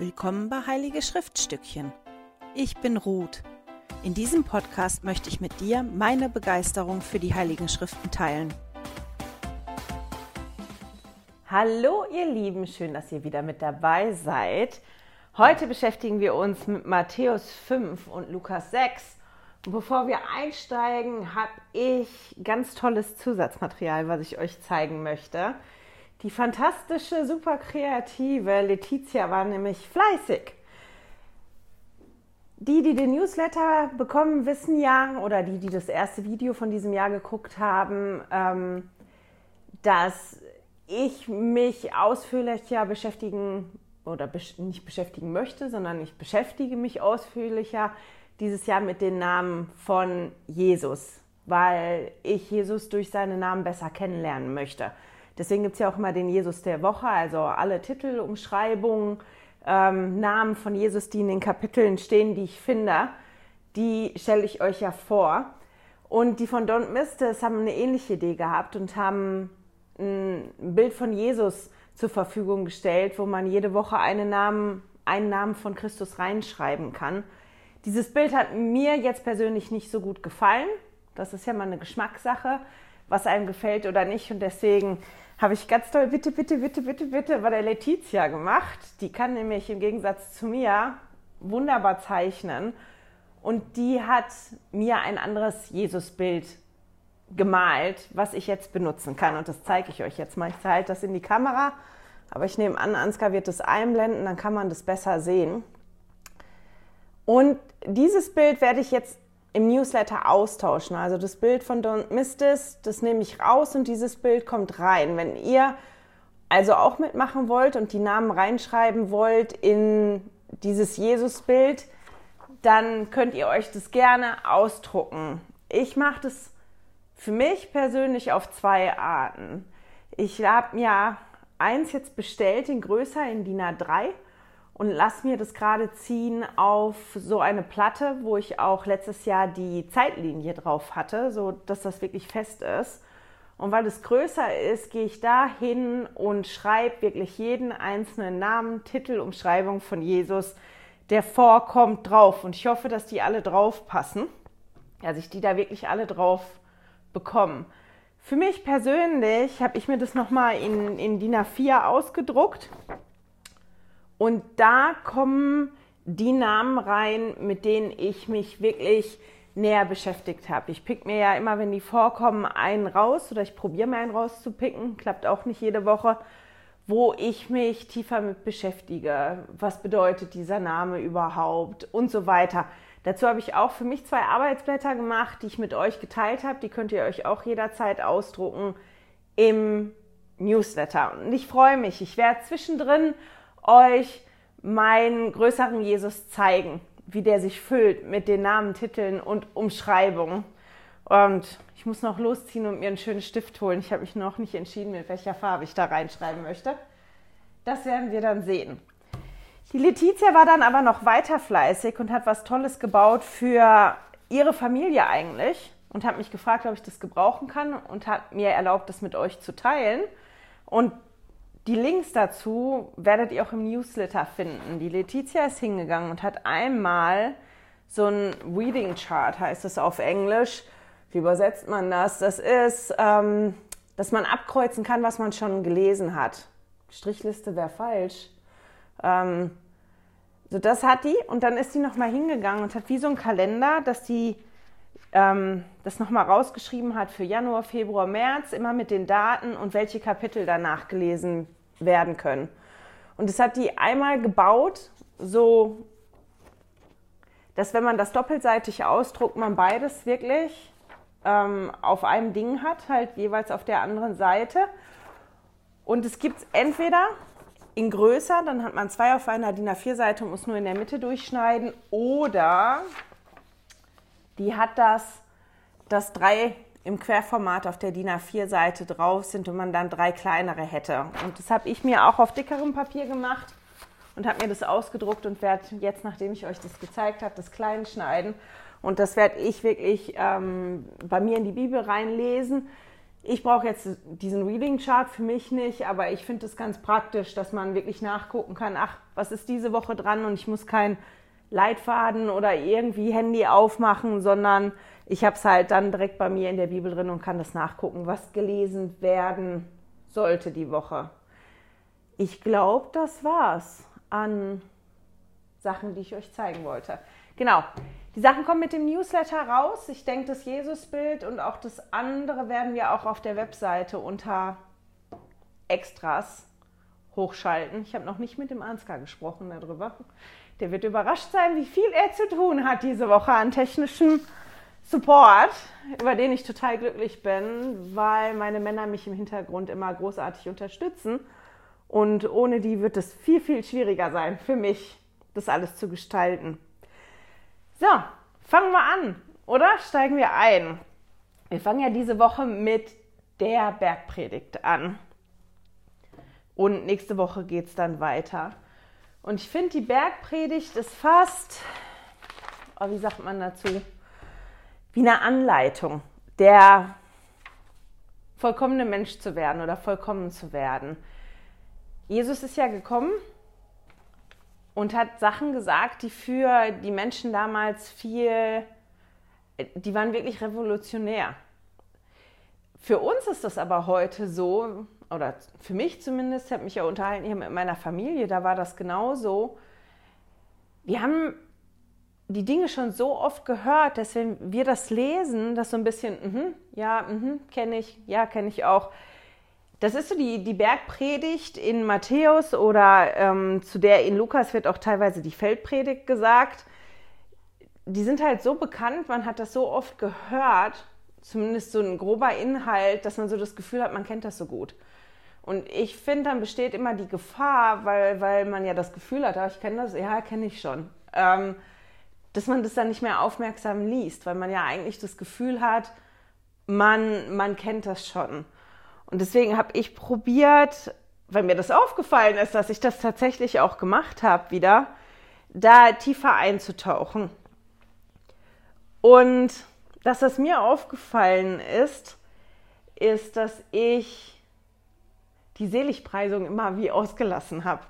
Willkommen bei Heilige Schriftstückchen. Ich bin Ruth. In diesem Podcast möchte ich mit dir meine Begeisterung für die Heiligen Schriften teilen. Hallo ihr Lieben, schön, dass ihr wieder mit dabei seid. Heute beschäftigen wir uns mit Matthäus 5 und Lukas 6. Und bevor wir einsteigen, habe ich ganz tolles Zusatzmaterial, was ich euch zeigen möchte. Die fantastische, super kreative Letizia war nämlich fleißig. Die, die den Newsletter bekommen, wissen ja, oder die, die das erste Video von diesem Jahr geguckt haben, ähm, dass ich mich ausführlicher beschäftigen oder besch nicht beschäftigen möchte, sondern ich beschäftige mich ausführlicher dieses Jahr mit den Namen von Jesus, weil ich Jesus durch seine Namen besser kennenlernen möchte. Deswegen gibt es ja auch immer den Jesus der Woche, also alle Titel, Umschreibungen, ähm, Namen von Jesus, die in den Kapiteln stehen, die ich finde, die stelle ich euch ja vor. Und die von Don't Miss This haben eine ähnliche Idee gehabt und haben ein Bild von Jesus zur Verfügung gestellt, wo man jede Woche einen Namen, einen Namen von Christus reinschreiben kann. Dieses Bild hat mir jetzt persönlich nicht so gut gefallen. Das ist ja mal eine Geschmackssache, was einem gefällt oder nicht. Und deswegen habe ich ganz toll, bitte, bitte, bitte, bitte, bitte, bei der Letizia gemacht. Die kann nämlich im Gegensatz zu mir wunderbar zeichnen. Und die hat mir ein anderes Jesusbild gemalt, was ich jetzt benutzen kann. Und das zeige ich euch jetzt mal. Ich zeige das in die Kamera. Aber ich nehme an, Ansgar wird das einblenden, dann kann man das besser sehen. Und dieses Bild werde ich jetzt im Newsletter austauschen. Also das Bild von Don't Miss This, das nehme ich raus und dieses Bild kommt rein. Wenn ihr also auch mitmachen wollt und die Namen reinschreiben wollt in dieses Jesusbild, dann könnt ihr euch das gerne ausdrucken. Ich mache das für mich persönlich auf zwei Arten. Ich habe mir eins jetzt bestellt in größer, in DIN A3 und lass mir das gerade ziehen auf so eine Platte, wo ich auch letztes Jahr die Zeitlinie drauf hatte, so dass das wirklich fest ist. Und weil es größer ist, gehe ich da hin und schreibe wirklich jeden einzelnen Namen, Titel, Umschreibung von Jesus, der vorkommt, drauf. Und ich hoffe, dass die alle drauf passen. Also ich die da wirklich alle drauf bekomme. Für mich persönlich habe ich mir das nochmal in, in DIN A4 ausgedruckt und da kommen die Namen rein, mit denen ich mich wirklich näher beschäftigt habe. Ich pick mir ja immer, wenn die vorkommen, einen raus oder ich probiere mir einen rauszupicken. Klappt auch nicht jede Woche, wo ich mich tiefer mit beschäftige. Was bedeutet dieser Name überhaupt und so weiter. Dazu habe ich auch für mich zwei Arbeitsblätter gemacht, die ich mit euch geteilt habe. Die könnt ihr euch auch jederzeit ausdrucken im Newsletter. Und ich freue mich. Ich werde zwischendrin euch meinen größeren Jesus zeigen, wie der sich füllt mit den Namen, Titeln und Umschreibungen. Und ich muss noch losziehen und mir einen schönen Stift holen. Ich habe mich noch nicht entschieden, mit welcher Farbe ich da reinschreiben möchte. Das werden wir dann sehen. Die Letizia war dann aber noch weiter fleißig und hat was Tolles gebaut für ihre Familie eigentlich und hat mich gefragt, ob ich das gebrauchen kann und hat mir erlaubt, das mit euch zu teilen. Und die Links dazu werdet ihr auch im Newsletter finden. Die Letizia ist hingegangen und hat einmal so ein Reading Chart, heißt es auf Englisch. Wie übersetzt man das? Das ist, ähm, dass man abkreuzen kann, was man schon gelesen hat. Strichliste wäre falsch. Ähm, so, das hat die und dann ist sie nochmal hingegangen und hat wie so ein Kalender, dass die ähm, das nochmal rausgeschrieben hat für Januar, Februar, März, immer mit den Daten und welche Kapitel danach gelesen werden können. Und das hat die einmal gebaut, so dass wenn man das doppelseitig ausdruckt, man beides wirklich ähm, auf einem Ding hat, halt jeweils auf der anderen Seite. Und es gibt es entweder in größer, dann hat man zwei auf einer DIN A4-Seite und muss nur in der Mitte durchschneiden, oder die hat das, dass drei im Querformat auf der DIN A4-Seite drauf sind und man dann drei kleinere hätte. Und das habe ich mir auch auf dickerem Papier gemacht und habe mir das ausgedruckt und werde jetzt, nachdem ich euch das gezeigt habe, das klein schneiden. Und das werde ich wirklich ähm, bei mir in die Bibel reinlesen. Ich brauche jetzt diesen Reading Chart für mich nicht, aber ich finde es ganz praktisch, dass man wirklich nachgucken kann, ach, was ist diese Woche dran und ich muss kein Leitfaden oder irgendwie Handy aufmachen, sondern ich habe es halt dann direkt bei mir in der Bibel drin und kann das nachgucken, was gelesen werden sollte die Woche. Ich glaube, das war's an Sachen, die ich euch zeigen wollte. Genau. Die Sachen kommen mit dem Newsletter raus. Ich denke, das Jesusbild und auch das andere werden wir auch auf der Webseite unter Extras hochschalten. Ich habe noch nicht mit dem Ansgar gesprochen darüber. Der wird überrascht sein, wie viel er zu tun hat diese Woche an technischem Support, über den ich total glücklich bin, weil meine Männer mich im Hintergrund immer großartig unterstützen. Und ohne die wird es viel, viel schwieriger sein für mich, das alles zu gestalten. So, fangen wir an, oder? Steigen wir ein. Wir fangen ja diese Woche mit der Bergpredigt an. Und nächste Woche geht es dann weiter. Und ich finde, die Bergpredigt ist fast, oh, wie sagt man dazu, wie eine Anleitung, der vollkommene Mensch zu werden oder vollkommen zu werden. Jesus ist ja gekommen und hat Sachen gesagt, die für die Menschen damals viel, die waren wirklich revolutionär. Für uns ist das aber heute so, oder für mich zumindest, ich habe mich ja unterhalten hier mit meiner Familie, da war das genauso. Wir haben die Dinge schon so oft gehört, dass wenn wir das lesen, das so ein bisschen, mm ja, mm kenne ich, ja, kenne ich auch. Das ist so die, die Bergpredigt in Matthäus oder ähm, zu der in Lukas wird auch teilweise die Feldpredigt gesagt. Die sind halt so bekannt, man hat das so oft gehört, zumindest so ein grober Inhalt, dass man so das Gefühl hat, man kennt das so gut. Und ich finde, dann besteht immer die Gefahr, weil, weil man ja das Gefühl hat, ich kenne das, ja, kenne ich schon, ähm, dass man das dann nicht mehr aufmerksam liest, weil man ja eigentlich das Gefühl hat, man, man kennt das schon. Und deswegen habe ich probiert, weil mir das aufgefallen ist, dass ich das tatsächlich auch gemacht habe, wieder da tiefer einzutauchen. Und dass das mir aufgefallen ist, ist, dass ich die Seligpreisung immer wie ausgelassen habe.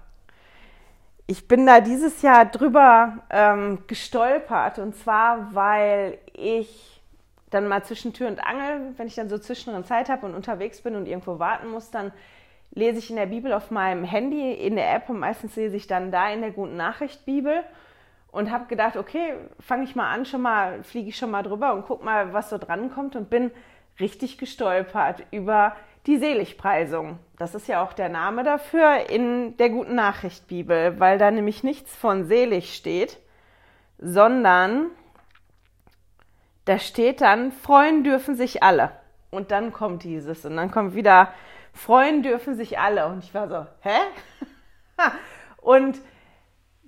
Ich bin da dieses Jahr drüber ähm, gestolpert. Und zwar, weil ich dann mal zwischen Tür und Angel, wenn ich dann so zwischendrin Zeit habe und unterwegs bin und irgendwo warten muss, dann lese ich in der Bibel auf meinem Handy in der App und meistens lese ich dann da in der guten Nachricht Bibel und habe gedacht, okay, fange ich mal an, schon mal fliege ich schon mal drüber und guck mal, was so dran kommt und bin richtig gestolpert über die Seligpreisung. Das ist ja auch der Name dafür in der Guten Nachricht Bibel, weil da nämlich nichts von selig steht, sondern da steht dann, freuen dürfen sich alle. Und dann kommt dieses und dann kommt wieder, freuen dürfen sich alle. Und ich war so, hä? und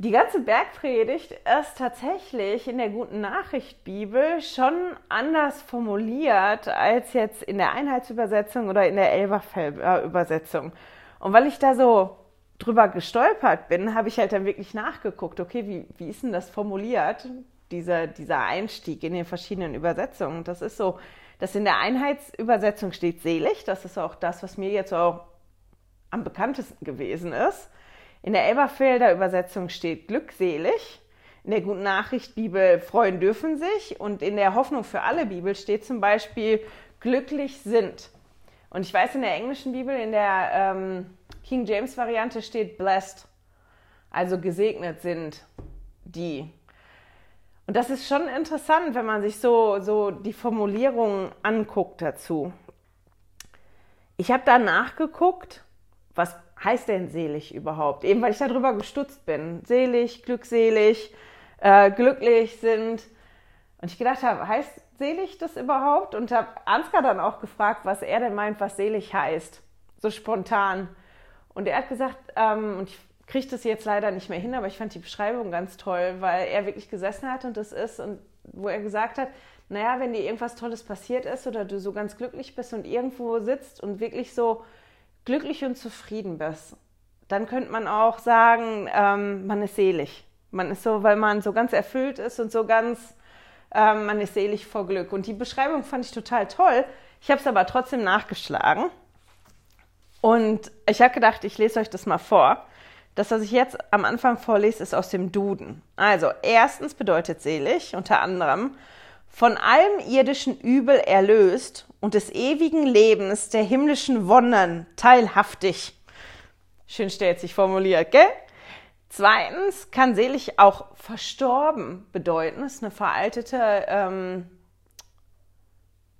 die ganze Bergpredigt ist tatsächlich in der guten Nachricht Bibel schon anders formuliert als jetzt in der Einheitsübersetzung oder in der Elberfelder Übersetzung. Und weil ich da so drüber gestolpert bin, habe ich halt dann wirklich nachgeguckt, okay, wie, wie ist denn das formuliert, dieser, dieser Einstieg in den verschiedenen Übersetzungen. Das ist so, dass in der Einheitsübersetzung steht selig, das ist auch das, was mir jetzt auch am bekanntesten gewesen ist. In der Elberfelder Übersetzung steht glückselig. In der Guten Nachricht Bibel freuen dürfen sich. Und in der Hoffnung für alle Bibel steht zum Beispiel glücklich sind. Und ich weiß, in der englischen Bibel, in der ähm, King James Variante steht blessed. Also gesegnet sind die. Und das ist schon interessant, wenn man sich so, so die Formulierungen anguckt dazu. Ich habe da nachgeguckt, was heißt denn selig überhaupt? Eben weil ich darüber gestutzt bin. Selig, glückselig, äh, glücklich sind. Und ich gedacht habe, heißt selig das überhaupt? Und habe Ansgar dann auch gefragt, was er denn meint, was selig heißt. So spontan. Und er hat gesagt, ähm, und ich kriege das jetzt leider nicht mehr hin, aber ich fand die Beschreibung ganz toll, weil er wirklich gesessen hat und das ist und wo er gesagt hat, naja, wenn dir irgendwas Tolles passiert ist oder du so ganz glücklich bist und irgendwo sitzt und wirklich so glücklich und zufrieden bist, dann könnte man auch sagen, ähm, man ist selig. Man ist so, weil man so ganz erfüllt ist und so ganz, ähm, man ist selig vor Glück. Und die Beschreibung fand ich total toll, Ich habe es aber trotzdem nachgeschlagen. Und ich habe gedacht, ich lese euch das mal vor. Das, was ich jetzt am Anfang vorlese, ist aus dem Duden. Also, erstens bedeutet selig unter anderem von allem irdischen Übel erlöst und des ewigen Lebens der himmlischen Wonnen teilhaftig. Schön stellt sich formuliert, gell? Zweitens kann selig auch verstorben bedeuten. Das ist eine veraltete ähm,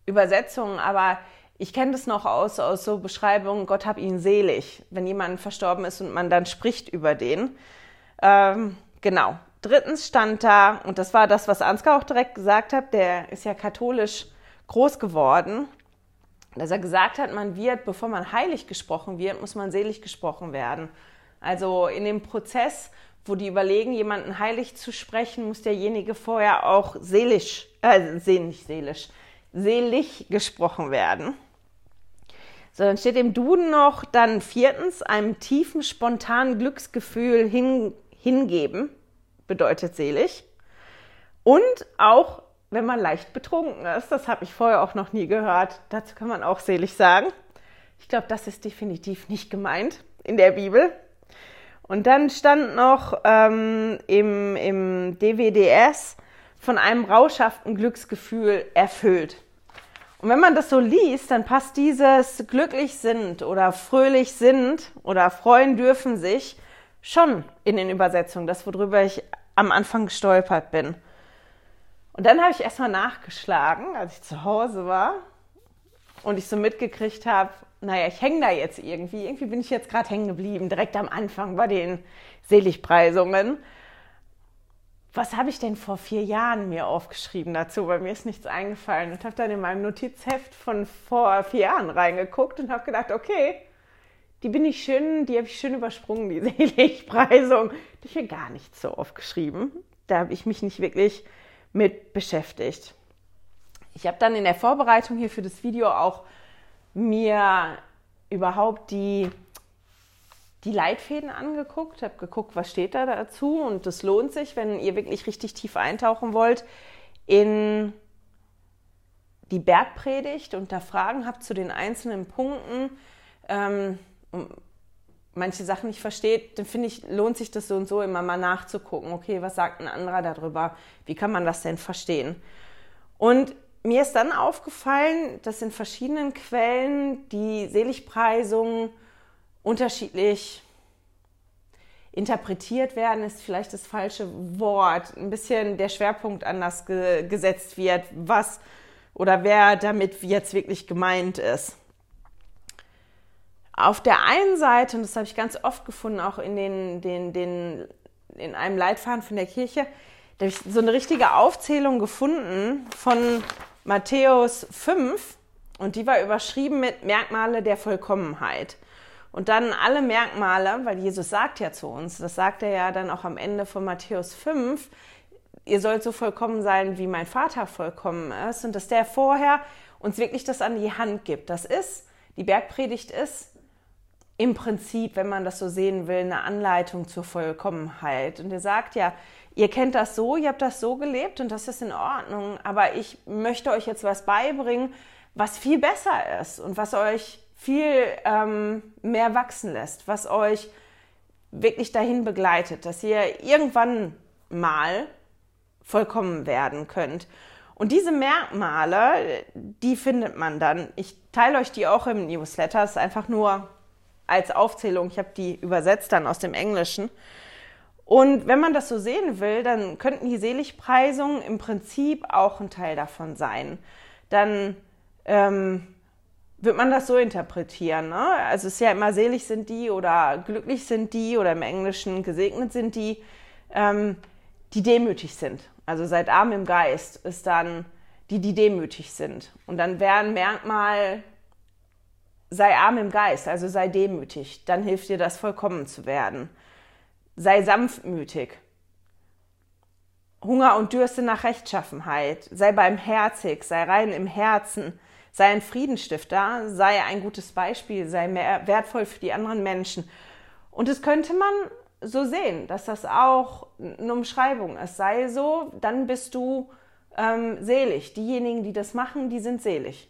Übersetzung, aber ich kenne das noch aus, aus so Beschreibungen, Gott hab ihn selig, wenn jemand verstorben ist und man dann spricht über den. Ähm, genau. Drittens stand da, und das war das, was Ansgar auch direkt gesagt hat, der ist ja katholisch groß geworden, dass er gesagt hat, man wird, bevor man heilig gesprochen wird, muss man selig gesprochen werden. Also in dem Prozess, wo die überlegen, jemanden heilig zu sprechen, muss derjenige vorher auch selig, äh, nicht seelisch, selig gesprochen werden. So, dann steht im Duden noch dann viertens, einem tiefen, spontanen Glücksgefühl hin, hingeben, bedeutet selig. Und auch, wenn man leicht betrunken ist, das habe ich vorher auch noch nie gehört, dazu kann man auch selig sagen. Ich glaube, das ist definitiv nicht gemeint in der Bibel. Und dann stand noch ähm, im, im DWDS von einem rauschhaften Glücksgefühl erfüllt. Und wenn man das so liest, dann passt dieses glücklich sind oder fröhlich sind oder freuen dürfen sich schon in den Übersetzungen, das worüber ich am Anfang gestolpert bin. Und dann habe ich erstmal nachgeschlagen, als ich zu Hause war und ich so mitgekriegt habe, naja, ich hänge da jetzt irgendwie. Irgendwie bin ich jetzt gerade hängen geblieben, direkt am Anfang bei den Seligpreisungen. Was habe ich denn vor vier Jahren mir aufgeschrieben dazu? Weil mir ist nichts eingefallen und habe dann in meinem Notizheft von vor vier Jahren reingeguckt und habe gedacht, okay, die bin ich schön, die habe ich schön übersprungen, die Seligpreisung. Die ich mir gar nicht so aufgeschrieben. Da habe ich mich nicht wirklich mit beschäftigt. Ich habe dann in der Vorbereitung hier für das Video auch mir überhaupt die, die Leitfäden angeguckt, habe geguckt, was steht da dazu und das lohnt sich, wenn ihr wirklich richtig tief eintauchen wollt in die Bergpredigt und da Fragen habt zu den einzelnen Punkten, ähm, manche Sachen nicht versteht, dann finde ich, lohnt sich das so und so immer mal nachzugucken. Okay, was sagt ein anderer darüber? Wie kann man das denn verstehen? Und mir ist dann aufgefallen, dass in verschiedenen Quellen die Seligpreisungen unterschiedlich interpretiert werden, ist vielleicht das falsche Wort. Ein bisschen der Schwerpunkt anders ge gesetzt wird, was oder wer damit jetzt wirklich gemeint ist. Auf der einen Seite, und das habe ich ganz oft gefunden, auch in, den, den, den, in einem Leitfaden von der Kirche, da habe ich so eine richtige Aufzählung gefunden von Matthäus 5 und die war überschrieben mit Merkmale der Vollkommenheit. Und dann alle Merkmale, weil Jesus sagt ja zu uns, das sagt er ja dann auch am Ende von Matthäus 5, ihr sollt so vollkommen sein, wie mein Vater vollkommen ist. Und dass der vorher uns wirklich das an die Hand gibt. Das ist, die Bergpredigt ist im Prinzip, wenn man das so sehen will, eine Anleitung zur Vollkommenheit. Und er sagt ja, ihr kennt das so, ihr habt das so gelebt und das ist in Ordnung, aber ich möchte euch jetzt was beibringen, was viel besser ist und was euch viel ähm, mehr wachsen lässt, was euch wirklich dahin begleitet, dass ihr irgendwann mal vollkommen werden könnt. Und diese Merkmale, die findet man dann. Ich teile euch die auch im Newsletter, das ist einfach nur als Aufzählung. Ich habe die übersetzt dann aus dem Englischen. Und wenn man das so sehen will, dann könnten die Seligpreisungen im Prinzip auch ein Teil davon sein. Dann ähm, wird man das so interpretieren. Ne? Also es ist ja immer selig sind die oder glücklich sind die oder im Englischen gesegnet sind die, ähm, die demütig sind. Also seid arm im Geist ist dann die, die demütig sind. Und dann wäre ein Merkmal, sei arm im Geist, also sei demütig. Dann hilft dir das vollkommen zu werden sei sanftmütig. Hunger und Dürste nach Rechtschaffenheit, sei barmherzig, sei rein im Herzen, sei ein Friedenstifter, sei ein gutes Beispiel, sei mehr wertvoll für die anderen Menschen. Und es könnte man so sehen, dass das auch eine Umschreibung ist. Sei so, dann bist du ähm, selig. Diejenigen, die das machen, die sind selig.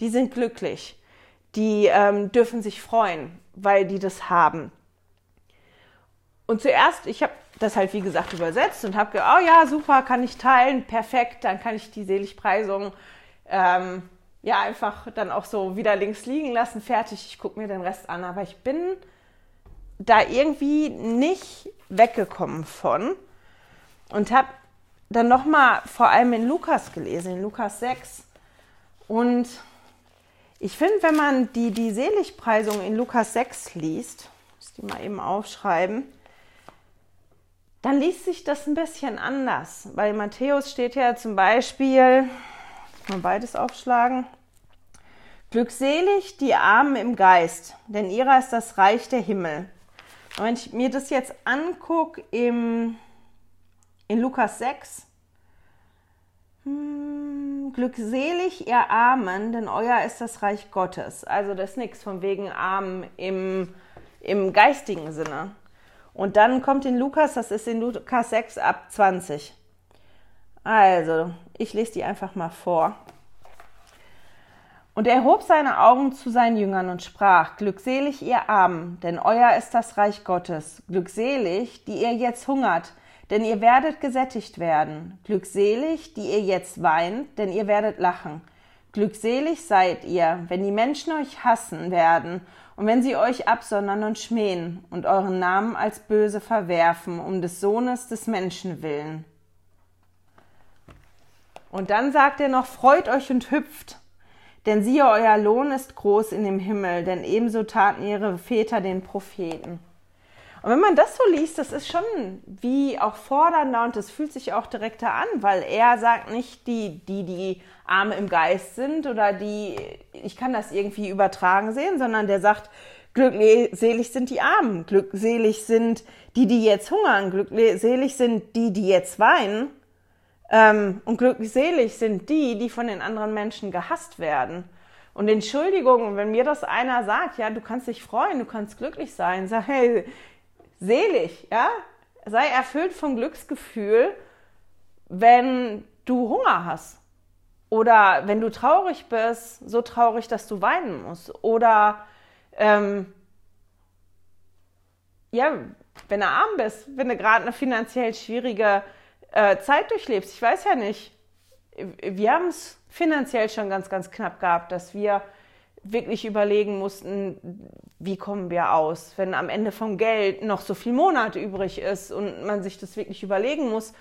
die sind glücklich, die ähm, dürfen sich freuen, weil die das haben. Und zuerst, ich habe das halt wie gesagt übersetzt und habe gedacht, oh ja, super, kann ich teilen, perfekt, dann kann ich die Seligpreisung ähm, ja einfach dann auch so wieder links liegen lassen, fertig, ich gucke mir den Rest an. Aber ich bin da irgendwie nicht weggekommen von und habe dann nochmal vor allem in Lukas gelesen, in Lukas 6. Und ich finde, wenn man die, die Seligpreisung in Lukas 6 liest, muss die mal eben aufschreiben, dann liest sich das ein bisschen anders. Bei Matthäus steht ja zum Beispiel, mal beides aufschlagen, Glückselig die Armen im Geist, denn ihrer ist das Reich der Himmel. Und wenn ich mir das jetzt angucke im, in Lukas 6, hm, glückselig ihr Armen, denn euer ist das Reich Gottes. Also das ist nichts von wegen Armen im, im geistigen Sinne. Und dann kommt in Lukas, das ist in Lukas 6 ab 20. Also, ich lese die einfach mal vor. Und er hob seine Augen zu seinen Jüngern und sprach, Glückselig ihr Armen, denn euer ist das Reich Gottes. Glückselig, die ihr jetzt hungert, denn ihr werdet gesättigt werden. Glückselig, die ihr jetzt weint, denn ihr werdet lachen. Glückselig seid ihr, wenn die Menschen euch hassen werden und wenn sie euch absondern und schmähen und euren Namen als böse verwerfen, um des Sohnes des Menschen willen. Und dann sagt er noch, freut euch und hüpft, denn siehe, euer Lohn ist groß in dem Himmel, denn ebenso taten ihre Väter den Propheten. Und wenn man das so liest, das ist schon wie auch fordernder und das fühlt sich auch direkter an, weil er sagt nicht die, die, die Arme im Geist sind oder die, ich kann das irgendwie übertragen sehen, sondern der sagt, glückselig sind die Armen, glückselig sind die, die jetzt hungern, glückselig sind die, die jetzt weinen ähm, und glückselig sind die, die von den anderen Menschen gehasst werden. Und Entschuldigung, wenn mir das einer sagt, ja, du kannst dich freuen, du kannst glücklich sein, sag, hey, selig, ja? Sei erfüllt vom Glücksgefühl, wenn du Hunger hast. Oder wenn du traurig bist, so traurig, dass du weinen musst. Oder ähm, ja, wenn du arm bist, wenn du gerade eine finanziell schwierige äh, Zeit durchlebst. Ich weiß ja nicht. Wir haben es finanziell schon ganz, ganz knapp gehabt, dass wir wirklich überlegen mussten, wie kommen wir aus, wenn am Ende vom Geld noch so viel Monat übrig ist und man sich das wirklich überlegen muss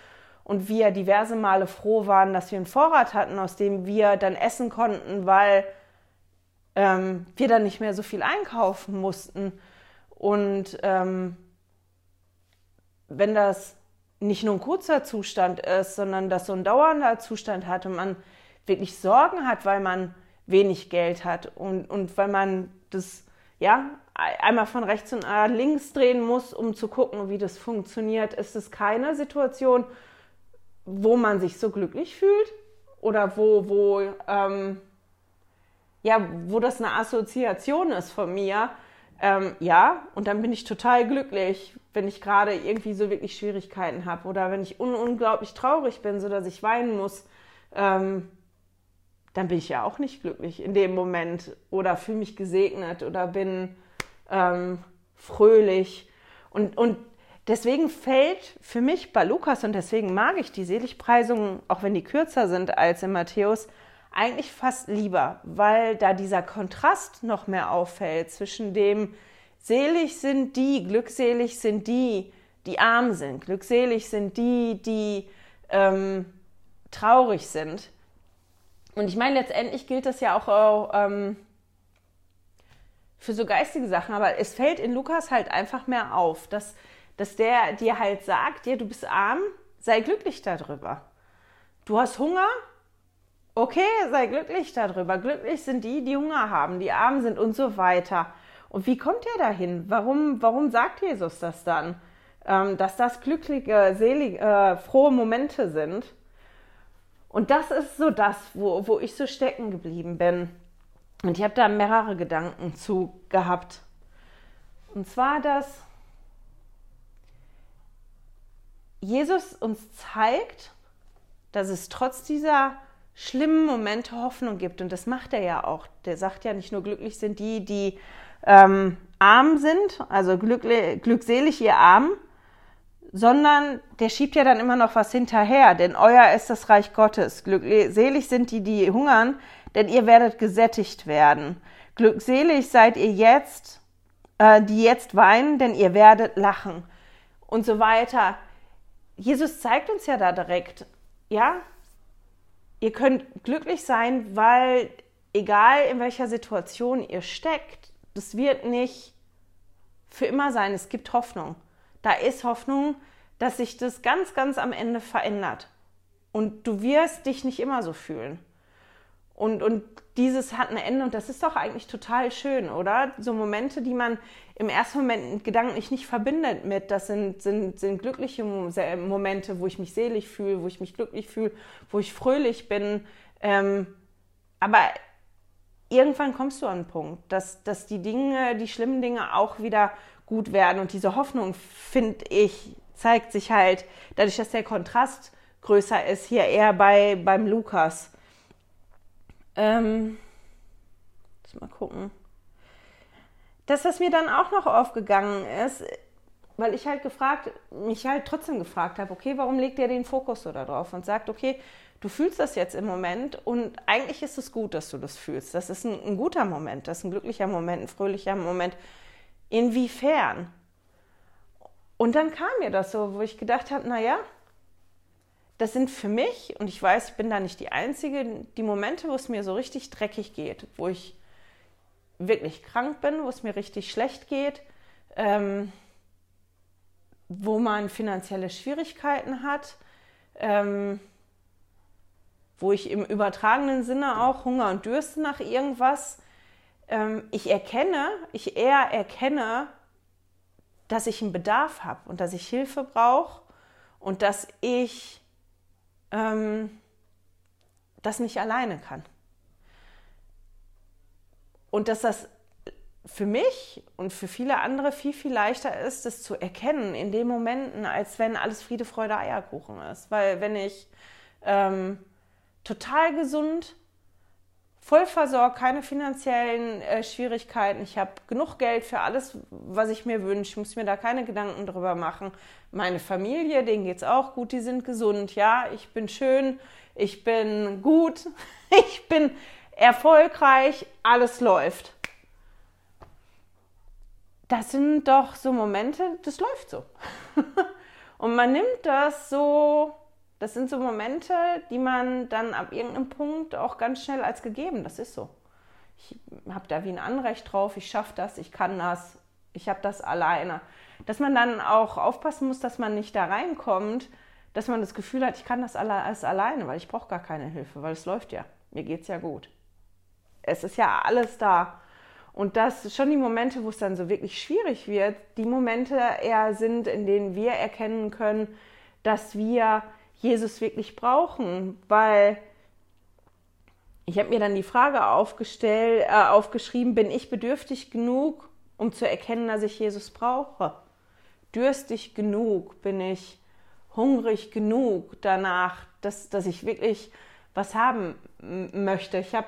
und wir diverse Male froh waren, dass wir einen Vorrat hatten, aus dem wir dann essen konnten, weil ähm, wir dann nicht mehr so viel einkaufen mussten. Und ähm, wenn das nicht nur ein kurzer Zustand ist, sondern dass so ein dauernder Zustand hat und man wirklich Sorgen hat, weil man wenig Geld hat und, und weil man das ja einmal von rechts und links drehen muss, um zu gucken, wie das funktioniert, ist es keine Situation, wo man sich so glücklich fühlt oder wo, wo, ähm, ja, wo das eine Assoziation ist von mir. Ähm, ja, und dann bin ich total glücklich, wenn ich gerade irgendwie so wirklich Schwierigkeiten habe oder wenn ich un unglaublich traurig bin, sodass ich weinen muss. Ähm, dann bin ich ja auch nicht glücklich in dem Moment oder fühle mich gesegnet oder bin ähm, fröhlich. Und, und deswegen fällt für mich bei Lukas, und deswegen mag ich die Seligpreisungen, auch wenn die kürzer sind als in Matthäus, eigentlich fast lieber, weil da dieser Kontrast noch mehr auffällt zwischen dem selig sind die, glückselig sind die, die arm sind, glückselig sind die, die ähm, traurig sind und ich meine, letztendlich gilt das ja auch ähm, für so geistige Sachen, aber es fällt in Lukas halt einfach mehr auf, dass, dass der dir halt sagt, ja, du bist arm, sei glücklich darüber. Du hast Hunger, okay, sei glücklich darüber. Glücklich sind die, die Hunger haben, die arm sind und so weiter. Und wie kommt er dahin? Warum, warum sagt Jesus das dann? Ähm, dass das glückliche, selige, äh, frohe Momente sind. Und das ist so das, wo, wo ich so stecken geblieben bin. Und ich habe da mehrere Gedanken zu gehabt. Und zwar, dass Jesus uns zeigt, dass es trotz dieser schlimmen Momente Hoffnung gibt. Und das macht er ja auch. Der sagt ja nicht nur, glücklich sind die, die ähm, arm sind, also glückselig ihr Arm, sondern der schiebt ja dann immer noch was hinterher, denn euer ist das Reich Gottes. Glückselig sind die, die hungern, denn ihr werdet gesättigt werden. Glückselig seid ihr jetzt, äh, die jetzt weinen, denn ihr werdet lachen. Und so weiter. Jesus zeigt uns ja da direkt, ja, ihr könnt glücklich sein, weil egal in welcher Situation ihr steckt, das wird nicht für immer sein. Es gibt Hoffnung. Da ist Hoffnung, dass sich das ganz, ganz am Ende verändert. Und du wirst dich nicht immer so fühlen. Und, und dieses hat ein Ende und das ist doch eigentlich total schön, oder? So Momente, die man im ersten Moment gedanklich nicht verbindet mit, das sind, sind, sind glückliche Momente, wo ich mich selig fühle, wo ich mich glücklich fühle, wo ich fröhlich bin. Ähm, aber irgendwann kommst du an einen Punkt, dass, dass die Dinge, die schlimmen Dinge auch wieder gut werden. Und diese Hoffnung, finde ich, zeigt sich halt, dadurch, dass der Kontrast größer ist, hier eher bei, beim Lukas. Ähm, mal gucken. Das, was mir dann auch noch aufgegangen ist, weil ich halt gefragt, mich halt trotzdem gefragt habe, okay, warum legt ihr den Fokus so darauf und sagt, okay, du fühlst das jetzt im Moment und eigentlich ist es gut, dass du das fühlst. Das ist ein, ein guter Moment, das ist ein glücklicher Moment, ein fröhlicher Moment. Inwiefern? Und dann kam mir das so, wo ich gedacht habe, naja, das sind für mich, und ich weiß, ich bin da nicht die Einzige, die Momente, wo es mir so richtig dreckig geht, wo ich wirklich krank bin, wo es mir richtig schlecht geht, ähm, wo man finanzielle Schwierigkeiten hat, ähm, wo ich im übertragenen Sinne auch Hunger und Dürste nach irgendwas. Ähm, ich erkenne, ich eher erkenne, dass ich einen Bedarf habe und dass ich Hilfe brauche und dass ich ähm, das nicht alleine kann. Und dass das für mich und für viele andere viel, viel leichter ist, das zu erkennen in den Momenten, als wenn alles Friede, Freude, Eierkuchen ist. Weil wenn ich ähm, total gesund, voll versorgt, keine finanziellen äh, Schwierigkeiten, ich habe genug Geld für alles, was ich mir wünsche, muss mir da keine Gedanken drüber machen. Meine Familie, denen geht es auch gut, die sind gesund, ja, ich bin schön, ich bin gut, ich bin erfolgreich, alles läuft. Das sind doch so Momente, das läuft so. Und man nimmt das so, das sind so Momente, die man dann ab irgendeinem Punkt auch ganz schnell als gegeben, das ist so. Ich habe da wie ein Anrecht drauf, ich schaffe das, ich kann das, ich habe das alleine. Dass man dann auch aufpassen muss, dass man nicht da reinkommt, dass man das Gefühl hat, ich kann das alles alleine, weil ich brauche gar keine Hilfe, weil es läuft ja. Mir geht es ja gut es ist ja alles da. Und das schon die Momente, wo es dann so wirklich schwierig wird, die Momente eher sind, in denen wir erkennen können, dass wir Jesus wirklich brauchen, weil ich habe mir dann die Frage aufgestellt, äh, aufgeschrieben, bin ich bedürftig genug, um zu erkennen, dass ich Jesus brauche? Dürstig genug? Bin ich hungrig genug danach, dass, dass ich wirklich was haben möchte? Ich habe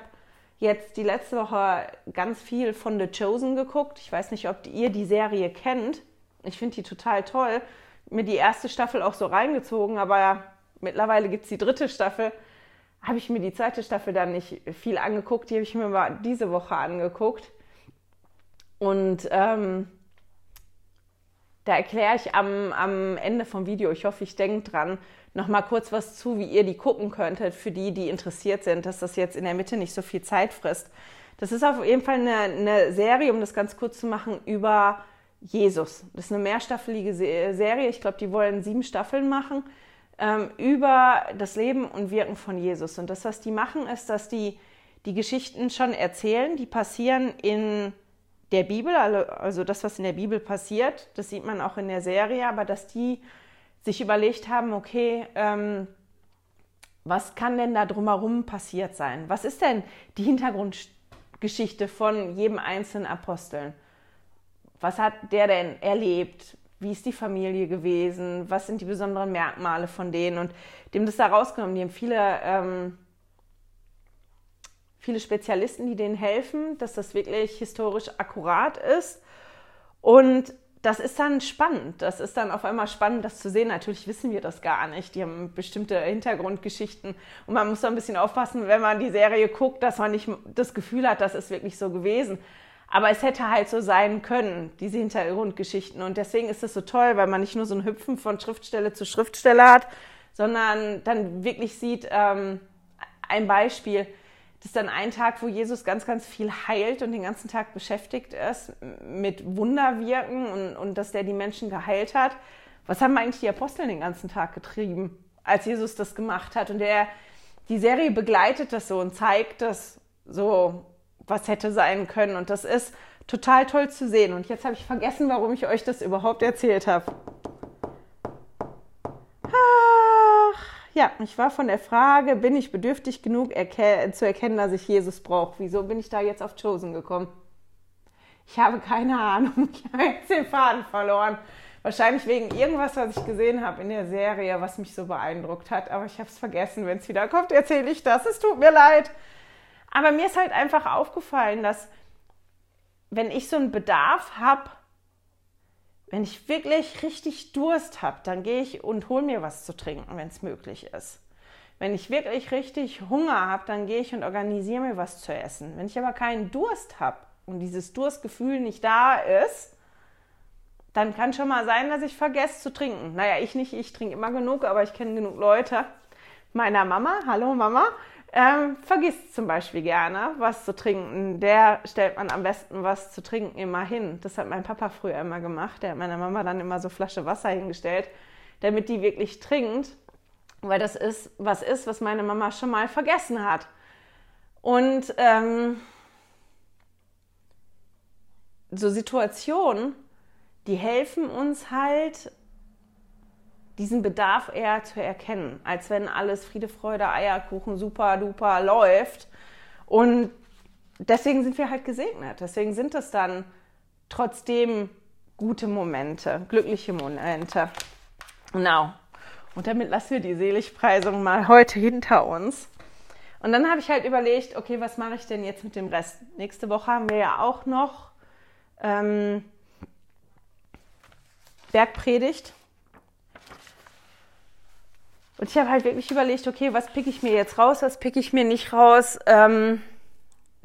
jetzt die letzte Woche ganz viel von The Chosen geguckt. Ich weiß nicht, ob ihr die Serie kennt. Ich finde die total toll. Mir die erste Staffel auch so reingezogen, aber mittlerweile gibt es die dritte Staffel. Habe ich mir die zweite Staffel dann nicht viel angeguckt. Die habe ich mir mal diese Woche angeguckt. Und ähm, da erkläre ich am, am Ende vom Video, ich hoffe, ich denke dran, noch mal kurz was zu, wie ihr die gucken könntet, für die, die interessiert sind, dass das jetzt in der Mitte nicht so viel Zeit frisst. Das ist auf jeden Fall eine, eine Serie, um das ganz kurz zu machen, über Jesus. Das ist eine mehrstaffelige Serie. Ich glaube, die wollen sieben Staffeln machen ähm, über das Leben und Wirken von Jesus. Und das, was die machen, ist, dass die die Geschichten schon erzählen. Die passieren in der Bibel, also das, was in der Bibel passiert. Das sieht man auch in der Serie, aber dass die sich überlegt haben, okay, ähm, was kann denn da drumherum passiert sein? Was ist denn die Hintergrundgeschichte von jedem einzelnen Aposteln? Was hat der denn erlebt? Wie ist die Familie gewesen? Was sind die besonderen Merkmale von denen? Und dem das da rausgenommen. Die haben viele ähm, viele Spezialisten, die denen helfen, dass das wirklich historisch akkurat ist. Und das ist dann spannend. Das ist dann auf einmal spannend, das zu sehen. Natürlich wissen wir das gar nicht. Die haben bestimmte Hintergrundgeschichten. Und man muss da ein bisschen aufpassen, wenn man die Serie guckt, dass man nicht das Gefühl hat, das ist wirklich so gewesen. Aber es hätte halt so sein können, diese Hintergrundgeschichten. Und deswegen ist es so toll, weil man nicht nur so ein Hüpfen von Schriftstelle zu Schriftstelle hat, sondern dann wirklich sieht, ähm, ein Beispiel, das ist dann ein Tag, wo Jesus ganz, ganz viel heilt und den ganzen Tag beschäftigt ist mit Wunderwirken und, und dass der die Menschen geheilt hat. Was haben eigentlich die Apostel den ganzen Tag getrieben, als Jesus das gemacht hat? Und der, die Serie begleitet das so und zeigt das so, was hätte sein können. Und das ist total toll zu sehen. Und jetzt habe ich vergessen, warum ich euch das überhaupt erzählt habe. Ja, ich war von der Frage, bin ich bedürftig genug erke zu erkennen, dass ich Jesus brauche? Wieso bin ich da jetzt auf Chosen gekommen? Ich habe keine Ahnung. Ich habe jetzt den Faden verloren. Wahrscheinlich wegen irgendwas, was ich gesehen habe in der Serie, was mich so beeindruckt hat. Aber ich habe es vergessen. Wenn es wieder kommt, erzähle ich das. Es tut mir leid. Aber mir ist halt einfach aufgefallen, dass wenn ich so einen Bedarf habe, wenn ich wirklich richtig Durst habe, dann gehe ich und hole mir was zu trinken, wenn es möglich ist. Wenn ich wirklich richtig Hunger habe, dann gehe ich und organisiere mir was zu essen. Wenn ich aber keinen Durst habe und dieses Durstgefühl nicht da ist, dann kann schon mal sein, dass ich vergesse zu trinken. Naja, ich nicht, ich trinke immer genug, aber ich kenne genug Leute. Meiner Mama, hallo Mama, ähm, vergisst zum Beispiel gerne, was zu trinken. Der stellt man am besten was zu trinken immer hin. Das hat mein Papa früher immer gemacht. Der hat meiner Mama dann immer so Flasche Wasser hingestellt, damit die wirklich trinkt. Weil das ist was ist, was meine Mama schon mal vergessen hat. Und ähm, so Situationen, die helfen uns halt, diesen Bedarf eher zu erkennen, als wenn alles Friede, Freude, Eierkuchen, super, duper läuft. Und deswegen sind wir halt gesegnet. Deswegen sind es dann trotzdem gute Momente, glückliche Momente. Genau. Und damit lassen wir die Seligpreisung mal heute hinter uns. Und dann habe ich halt überlegt, okay, was mache ich denn jetzt mit dem Rest? Nächste Woche haben wir ja auch noch ähm, Bergpredigt. Und ich habe halt wirklich überlegt, okay, was picke ich mir jetzt raus, was picke ich mir nicht raus, ähm,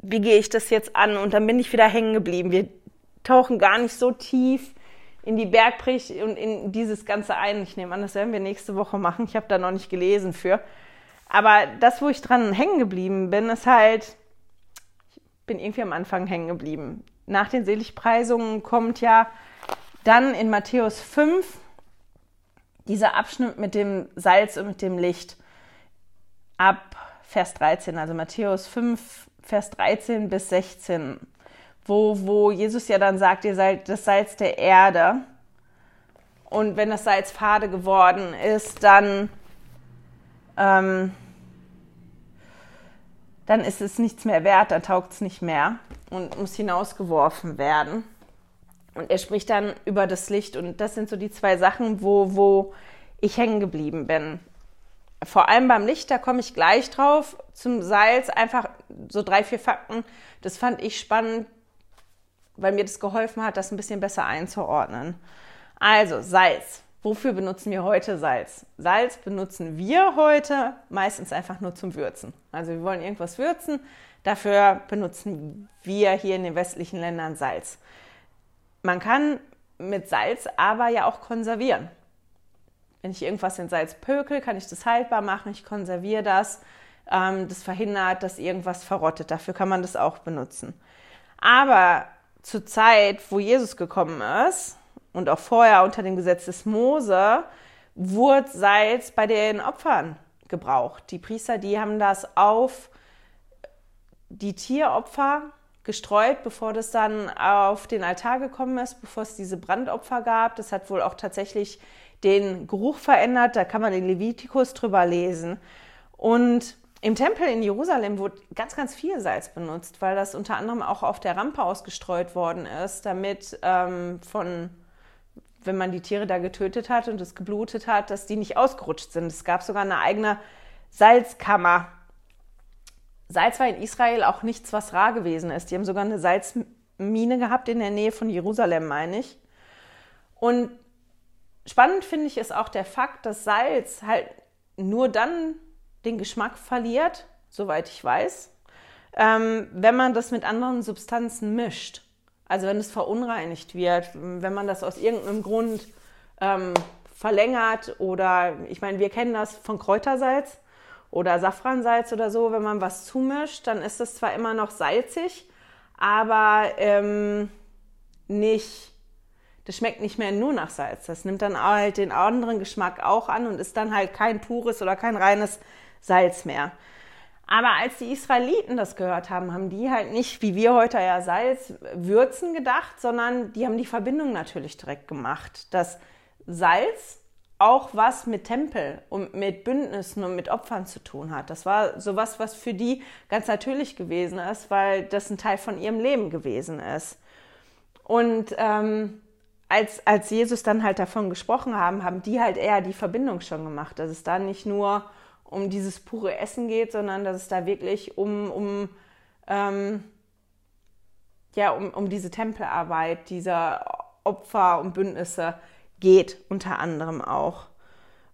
wie gehe ich das jetzt an? Und dann bin ich wieder hängen geblieben. Wir tauchen gar nicht so tief in die Bergpredigt und in dieses Ganze ein. Ich nehme an, das werden wir nächste Woche machen. Ich habe da noch nicht gelesen für. Aber das, wo ich dran hängen geblieben bin, ist halt, ich bin irgendwie am Anfang hängen geblieben. Nach den Seligpreisungen kommt ja dann in Matthäus 5 dieser Abschnitt mit dem Salz und mit dem Licht ab Vers 13, also Matthäus 5, Vers 13 bis 16, wo, wo Jesus ja dann sagt, ihr seid das Salz der Erde. Und wenn das Salz fade geworden ist, dann, ähm, dann ist es nichts mehr wert, dann taugt es nicht mehr und muss hinausgeworfen werden. Und er spricht dann über das Licht. Und das sind so die zwei Sachen, wo, wo ich hängen geblieben bin. Vor allem beim Licht, da komme ich gleich drauf. Zum Salz einfach so drei, vier Fakten. Das fand ich spannend, weil mir das geholfen hat, das ein bisschen besser einzuordnen. Also Salz. Wofür benutzen wir heute Salz? Salz benutzen wir heute meistens einfach nur zum Würzen. Also wir wollen irgendwas würzen, dafür benutzen wir hier in den westlichen Ländern Salz. Man kann mit Salz aber ja auch konservieren. Wenn ich irgendwas in Salz pökel, kann ich das haltbar machen, ich konserviere das. Ähm, das verhindert, dass irgendwas verrottet. Dafür kann man das auch benutzen. Aber zur Zeit, wo Jesus gekommen ist und auch vorher unter dem Gesetz des Mose, wurde Salz bei den Opfern gebraucht. Die Priester, die haben das auf die Tieropfer gestreut, bevor das dann auf den Altar gekommen ist, bevor es diese Brandopfer gab. Das hat wohl auch tatsächlich den Geruch verändert. Da kann man den Levitikus drüber lesen. Und im Tempel in Jerusalem wurde ganz, ganz viel Salz benutzt, weil das unter anderem auch auf der Rampe ausgestreut worden ist, damit ähm, von, wenn man die Tiere da getötet hat und es geblutet hat, dass die nicht ausgerutscht sind. Es gab sogar eine eigene Salzkammer Salz war in Israel auch nichts, was rar gewesen ist. Die haben sogar eine Salzmine gehabt in der Nähe von Jerusalem, meine ich. Und spannend finde ich ist auch der Fakt, dass Salz halt nur dann den Geschmack verliert, soweit ich weiß, ähm, wenn man das mit anderen Substanzen mischt. Also wenn es verunreinigt wird, wenn man das aus irgendeinem Grund ähm, verlängert oder ich meine, wir kennen das von Kräutersalz oder Safransalz oder so, wenn man was zumischt, dann ist es zwar immer noch salzig, aber ähm, nicht, das schmeckt nicht mehr nur nach Salz. Das nimmt dann halt den anderen Geschmack auch an und ist dann halt kein pures oder kein reines Salz mehr. Aber als die Israeliten das gehört haben, haben die halt nicht, wie wir heute ja Salz, Würzen gedacht, sondern die haben die Verbindung natürlich direkt gemacht, dass Salz auch was mit Tempel und mit Bündnissen und mit Opfern zu tun hat. Das war sowas, was für die ganz natürlich gewesen ist, weil das ein Teil von ihrem Leben gewesen ist. Und ähm, als, als Jesus dann halt davon gesprochen haben, haben die halt eher die Verbindung schon gemacht, dass es da nicht nur um dieses pure Essen geht, sondern dass es da wirklich um, um, ähm, ja, um, um diese Tempelarbeit, dieser Opfer und Bündnisse geht unter anderem auch.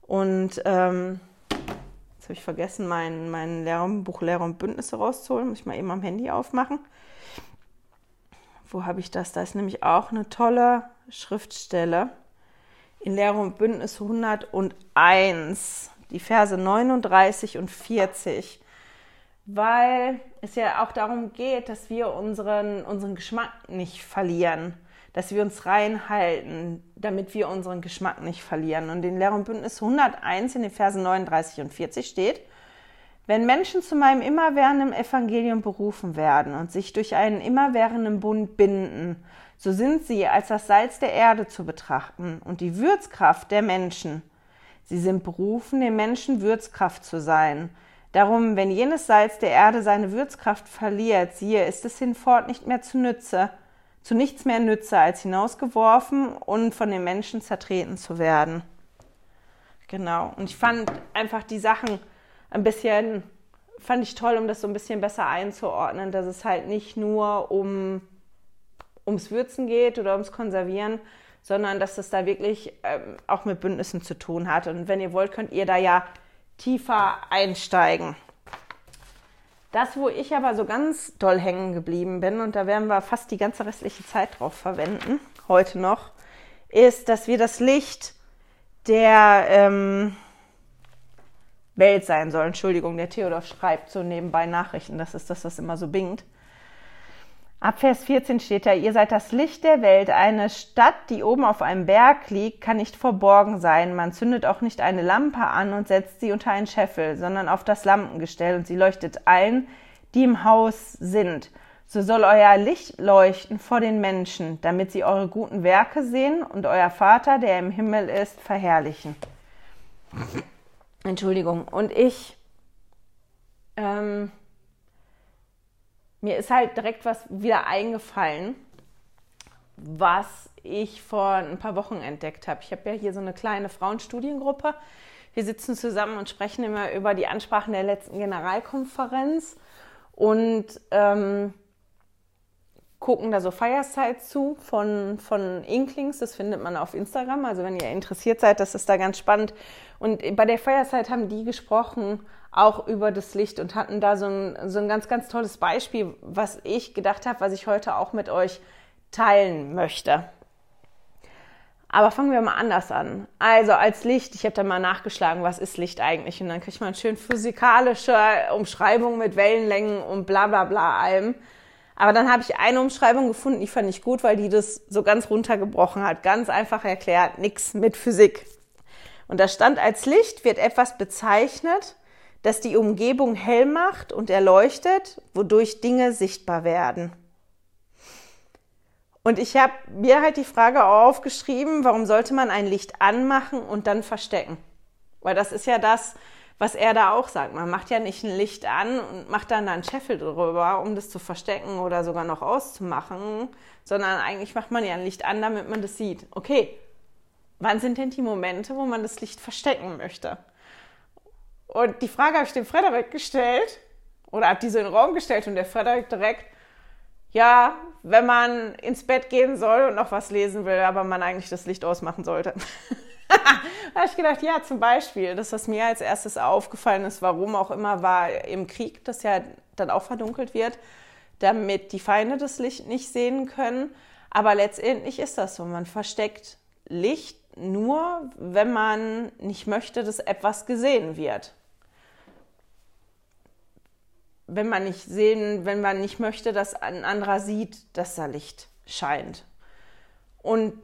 Und ähm, jetzt habe ich vergessen, mein, mein Lehrbuch Lehrer und Bündnisse rauszuholen. Muss ich mal eben am Handy aufmachen. Wo habe ich das? Da ist nämlich auch eine tolle Schriftstelle in Lehre und Bündnis 101, die Verse 39 und 40, weil es ja auch darum geht, dass wir unseren, unseren Geschmack nicht verlieren dass wir uns reinhalten, damit wir unseren Geschmack nicht verlieren. Und in Lehr und Bündnis 101 in den Versen 39 und 40 steht, wenn Menschen zu meinem immerwährenden Evangelium berufen werden und sich durch einen immerwährenden Bund binden, so sind sie als das Salz der Erde zu betrachten und die Würzkraft der Menschen. Sie sind berufen, den Menschen Würzkraft zu sein. Darum, wenn jenes Salz der Erde seine Würzkraft verliert, siehe, ist es hinfort nicht mehr zu Nütze, zu nichts mehr nütze, als hinausgeworfen und von den Menschen zertreten zu werden. Genau. Und ich fand einfach die Sachen ein bisschen, fand ich toll, um das so ein bisschen besser einzuordnen, dass es halt nicht nur um, ums Würzen geht oder ums Konservieren, sondern dass es da wirklich ähm, auch mit Bündnissen zu tun hat. Und wenn ihr wollt, könnt ihr da ja tiefer einsteigen. Das, wo ich aber so ganz doll hängen geblieben bin, und da werden wir fast die ganze restliche Zeit drauf verwenden, heute noch, ist, dass wir das Licht der ähm, Welt sein sollen. Entschuldigung, der Theodor schreibt so nebenbei Nachrichten, das ist das, was immer so bingt. Ab Vers 14 steht da, ihr seid das Licht der Welt. Eine Stadt, die oben auf einem Berg liegt, kann nicht verborgen sein. Man zündet auch nicht eine Lampe an und setzt sie unter einen Scheffel, sondern auf das Lampengestell und sie leuchtet allen, die im Haus sind. So soll euer Licht leuchten vor den Menschen, damit sie eure guten Werke sehen und euer Vater, der im Himmel ist, verherrlichen. Entschuldigung. Und ich, ähm, mir ist halt direkt was wieder eingefallen, was ich vor ein paar Wochen entdeckt habe. Ich habe ja hier so eine kleine Frauenstudiengruppe. Wir sitzen zusammen und sprechen immer über die Ansprachen der letzten Generalkonferenz und ähm, gucken da so Fireside zu von, von Inklings. Das findet man auf Instagram. Also wenn ihr interessiert seid, das ist da ganz spannend. Und bei der Fireside haben die gesprochen auch über das Licht und hatten da so ein, so ein ganz, ganz tolles Beispiel, was ich gedacht habe, was ich heute auch mit euch teilen möchte. Aber fangen wir mal anders an. Also als Licht, ich habe da mal nachgeschlagen, was ist Licht eigentlich? Und dann kriegt man schön physikalische Umschreibungen mit Wellenlängen und bla bla bla allem. Aber dann habe ich eine Umschreibung gefunden, die fand ich gut, weil die das so ganz runtergebrochen hat. Ganz einfach erklärt, nichts mit Physik. Und da stand als Licht wird etwas bezeichnet, das die Umgebung hell macht und erleuchtet, wodurch Dinge sichtbar werden. Und ich habe mir halt die Frage aufgeschrieben, warum sollte man ein Licht anmachen und dann verstecken? Weil das ist ja das, was er da auch sagt. Man macht ja nicht ein Licht an und macht dann da einen Scheffel drüber, um das zu verstecken oder sogar noch auszumachen, sondern eigentlich macht man ja ein Licht an, damit man das sieht. Okay, wann sind denn die Momente, wo man das Licht verstecken möchte? Und die Frage habe ich dem Frederik gestellt Oder habe die so in den Raum gestellt und der Frederik direkt, ja, wenn man ins Bett gehen soll und noch was lesen will, aber man eigentlich das Licht ausmachen sollte. da habe ich gedacht, ja, zum Beispiel, das, was mir als erstes aufgefallen ist, warum auch immer, war im Krieg, das ja dann auch verdunkelt wird, damit die Feinde das Licht nicht sehen können. Aber letztendlich ist das so. Man versteckt Licht nur, wenn man nicht möchte, dass etwas gesehen wird. Wenn man nicht sehen, wenn man nicht möchte, dass ein anderer sieht, dass da Licht scheint. Und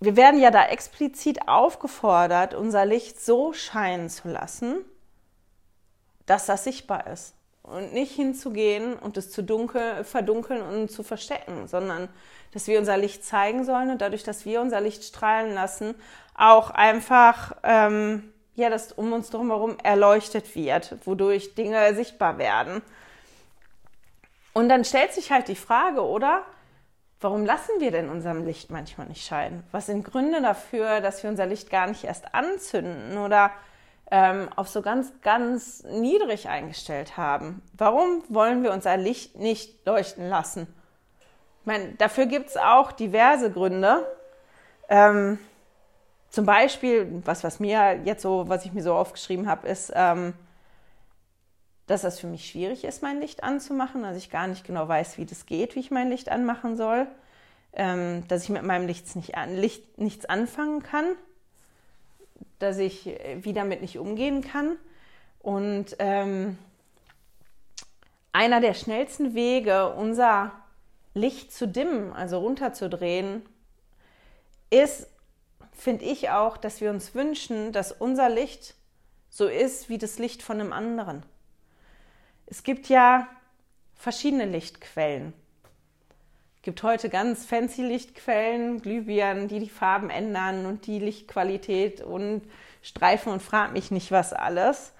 wir werden ja da explizit aufgefordert, unser Licht so scheinen zu lassen, dass das sichtbar ist. Und nicht hinzugehen und es zu dunkel, verdunkeln und zu verstecken, sondern dass wir unser Licht zeigen sollen und dadurch, dass wir unser Licht strahlen lassen, auch einfach ähm, ja, das um uns drumherum erleuchtet wird, wodurch Dinge sichtbar werden. Und dann stellt sich halt die Frage, oder? Warum lassen wir denn unserem Licht manchmal nicht scheinen? Was sind Gründe dafür, dass wir unser Licht gar nicht erst anzünden oder ähm, auf so ganz, ganz niedrig eingestellt haben? Warum wollen wir unser Licht nicht leuchten lassen? Ich meine, dafür gibt es auch diverse Gründe. Ähm, zum Beispiel, was, was mir jetzt so, was ich mir so aufgeschrieben habe, ist, ähm, dass das für mich schwierig ist, mein Licht anzumachen, also ich gar nicht genau weiß, wie das geht, wie ich mein Licht anmachen soll, ähm, dass ich mit meinem Licht, nicht an, Licht nichts anfangen kann, dass ich äh, wieder damit nicht umgehen kann. Und ähm, einer der schnellsten Wege, unser Licht zu dimmen, also runterzudrehen, ist, finde ich auch, dass wir uns wünschen, dass unser Licht so ist wie das Licht von einem anderen. Es gibt ja verschiedene Lichtquellen. Es gibt heute ganz fancy Lichtquellen, Glühbirnen, die die Farben ändern und die Lichtqualität und Streifen und frag mich nicht was alles.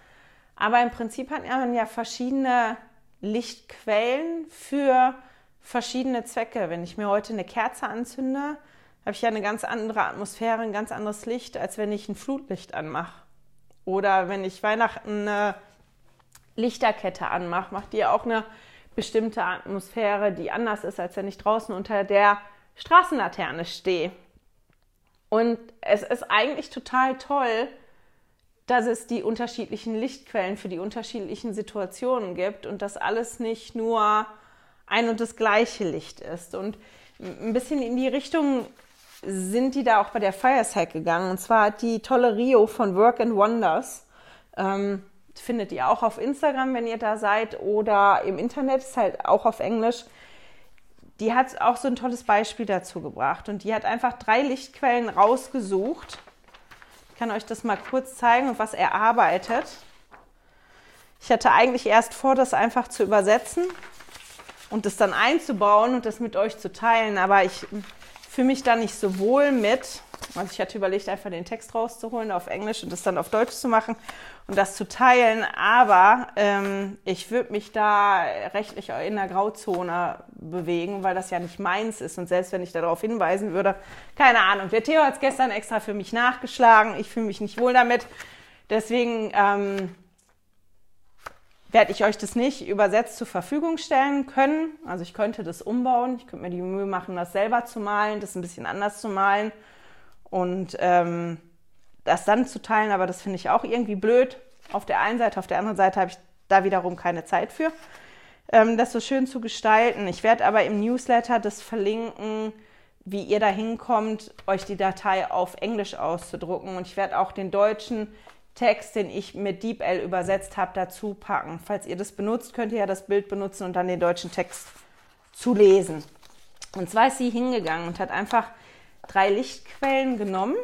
Aber im Prinzip hat man ja verschiedene Lichtquellen für verschiedene Zwecke. Wenn ich mir heute eine Kerze anzünde, habe ich ja eine ganz andere Atmosphäre, ein ganz anderes Licht, als wenn ich ein Flutlicht anmache. Oder wenn ich Weihnachten eine Lichterkette anmache, macht die auch eine bestimmte Atmosphäre, die anders ist, als wenn ich draußen unter der Straßenlaterne stehe. Und es ist eigentlich total toll, dass es die unterschiedlichen Lichtquellen für die unterschiedlichen Situationen gibt und dass alles nicht nur ein und das gleiche Licht ist. Und ein bisschen in die Richtung sind die da auch bei der Fireside gegangen. Und zwar hat die tolle Rio von Work and Wonders, ähm, findet ihr auch auf Instagram, wenn ihr da seid, oder im Internet, ist halt auch auf Englisch. Die hat auch so ein tolles Beispiel dazu gebracht. Und die hat einfach drei Lichtquellen rausgesucht. Ich kann euch das mal kurz zeigen und was er arbeitet. Ich hatte eigentlich erst vor, das einfach zu übersetzen und das dann einzubauen und das mit euch zu teilen, aber ich fühle mich da nicht so wohl mit. Also ich hatte überlegt, einfach den Text rauszuholen auf Englisch und das dann auf Deutsch zu machen und das zu teilen. Aber ähm, ich würde mich da rechtlich in der Grauzone bewegen, weil das ja nicht meins ist. Und selbst wenn ich darauf hinweisen würde, keine Ahnung. Der Theo hat es gestern extra für mich nachgeschlagen. Ich fühle mich nicht wohl damit. Deswegen ähm, werde ich euch das nicht übersetzt zur Verfügung stellen können. Also ich könnte das umbauen, ich könnte mir die Mühe machen, das selber zu malen, das ein bisschen anders zu malen und ähm, das dann zu teilen, aber das finde ich auch irgendwie blöd. Auf der einen Seite, auf der anderen Seite habe ich da wiederum keine Zeit für, ähm, das so schön zu gestalten. Ich werde aber im Newsletter das verlinken, wie ihr da hinkommt, euch die Datei auf Englisch auszudrucken und ich werde auch den deutschen Text, den ich mit DeepL übersetzt habe, dazu packen. Falls ihr das benutzt, könnt ihr ja das Bild benutzen und dann den deutschen Text zu lesen. Und zwar ist sie hingegangen und hat einfach drei Lichtquellen genommen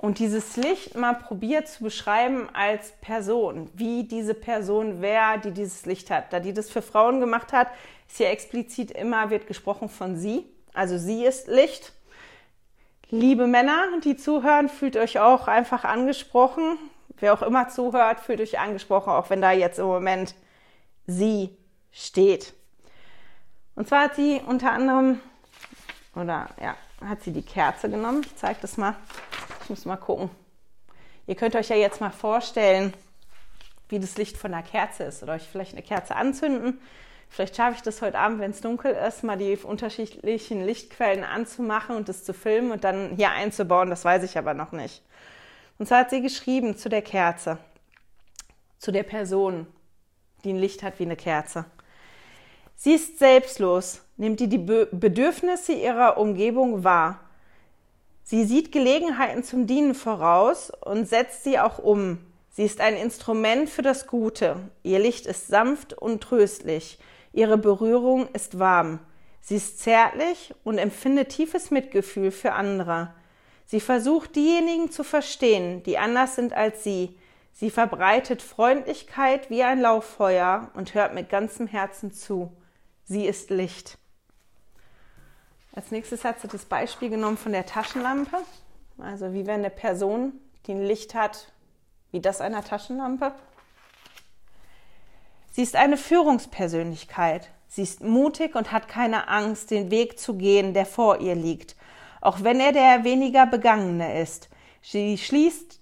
und dieses Licht mal probiert zu beschreiben als Person, wie diese Person wer, die dieses Licht hat. Da die das für Frauen gemacht hat, ist hier explizit immer wird gesprochen von sie. Also sie ist Licht Liebe Männer, die zuhören, fühlt euch auch einfach angesprochen. Wer auch immer zuhört, fühlt euch angesprochen, auch wenn da jetzt im Moment sie steht. Und zwar hat sie unter anderem, oder ja, hat sie die Kerze genommen. Ich zeige das mal. Ich muss mal gucken. Ihr könnt euch ja jetzt mal vorstellen, wie das Licht von einer Kerze ist oder euch vielleicht eine Kerze anzünden. Vielleicht schaffe ich das heute Abend, wenn es dunkel ist, mal die unterschiedlichen Lichtquellen anzumachen und das zu filmen und dann hier einzubauen. Das weiß ich aber noch nicht. Und zwar hat sie geschrieben zu der Kerze, zu der Person, die ein Licht hat wie eine Kerze. Sie ist selbstlos, nimmt die, die Bedürfnisse ihrer Umgebung wahr. Sie sieht Gelegenheiten zum Dienen voraus und setzt sie auch um. Sie ist ein Instrument für das Gute. Ihr Licht ist sanft und tröstlich. Ihre Berührung ist warm. Sie ist zärtlich und empfindet tiefes Mitgefühl für andere. Sie versucht diejenigen zu verstehen, die anders sind als sie. Sie verbreitet Freundlichkeit wie ein Lauffeuer und hört mit ganzem Herzen zu. Sie ist Licht. Als nächstes hat sie das Beispiel genommen von der Taschenlampe. Also wie wenn eine Person, die ein Licht hat, wie das einer Taschenlampe. Sie ist eine Führungspersönlichkeit. Sie ist mutig und hat keine Angst, den Weg zu gehen, der vor ihr liegt, auch wenn er der weniger begangene ist. Sie schließt,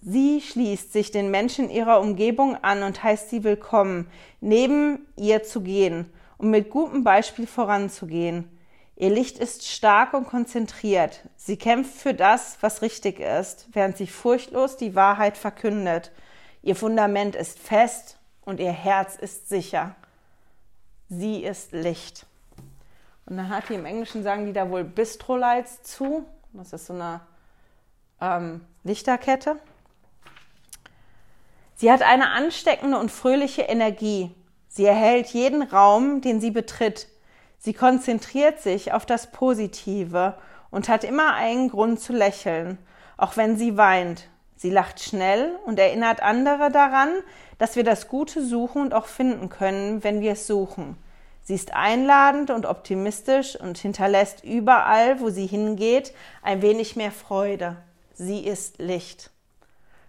sie schließt sich den Menschen ihrer Umgebung an und heißt sie willkommen, neben ihr zu gehen um mit gutem Beispiel voranzugehen. Ihr Licht ist stark und konzentriert. Sie kämpft für das, was richtig ist, während sie furchtlos die Wahrheit verkündet. Ihr Fundament ist fest und ihr Herz ist sicher. Sie ist Licht. Und dann hat die im Englischen sagen die da wohl Bistrolights zu. Das ist so eine ähm, Lichterkette. Sie hat eine ansteckende und fröhliche Energie. Sie erhält jeden Raum, den sie betritt. Sie konzentriert sich auf das Positive und hat immer einen Grund zu lächeln, auch wenn sie weint. Sie lacht schnell und erinnert andere daran, dass wir das Gute suchen und auch finden können, wenn wir es suchen. Sie ist einladend und optimistisch und hinterlässt überall, wo sie hingeht, ein wenig mehr Freude. Sie ist Licht.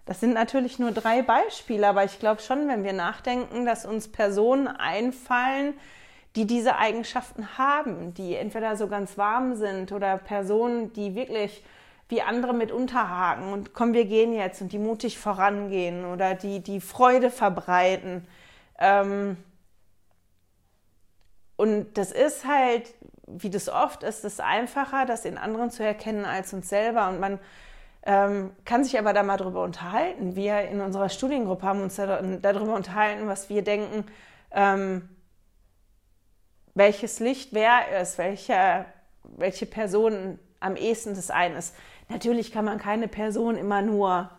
Das sind natürlich nur drei Beispiele, aber ich glaube schon, wenn wir nachdenken, dass uns Personen einfallen, die diese Eigenschaften haben, die entweder so ganz warm sind oder Personen, die wirklich wie andere mit unterhaken und komm, wir gehen jetzt und die mutig vorangehen oder die die Freude verbreiten. Ähm und das ist halt, wie das oft ist, es einfacher, das in anderen zu erkennen als uns selber. Und man ähm, kann sich aber da mal drüber unterhalten. Wir in unserer Studiengruppe haben uns da, darüber unterhalten, was wir denken, ähm, welches Licht wer ist, welche, welche Person am ehesten des einen ist. Natürlich kann man keine Person immer nur,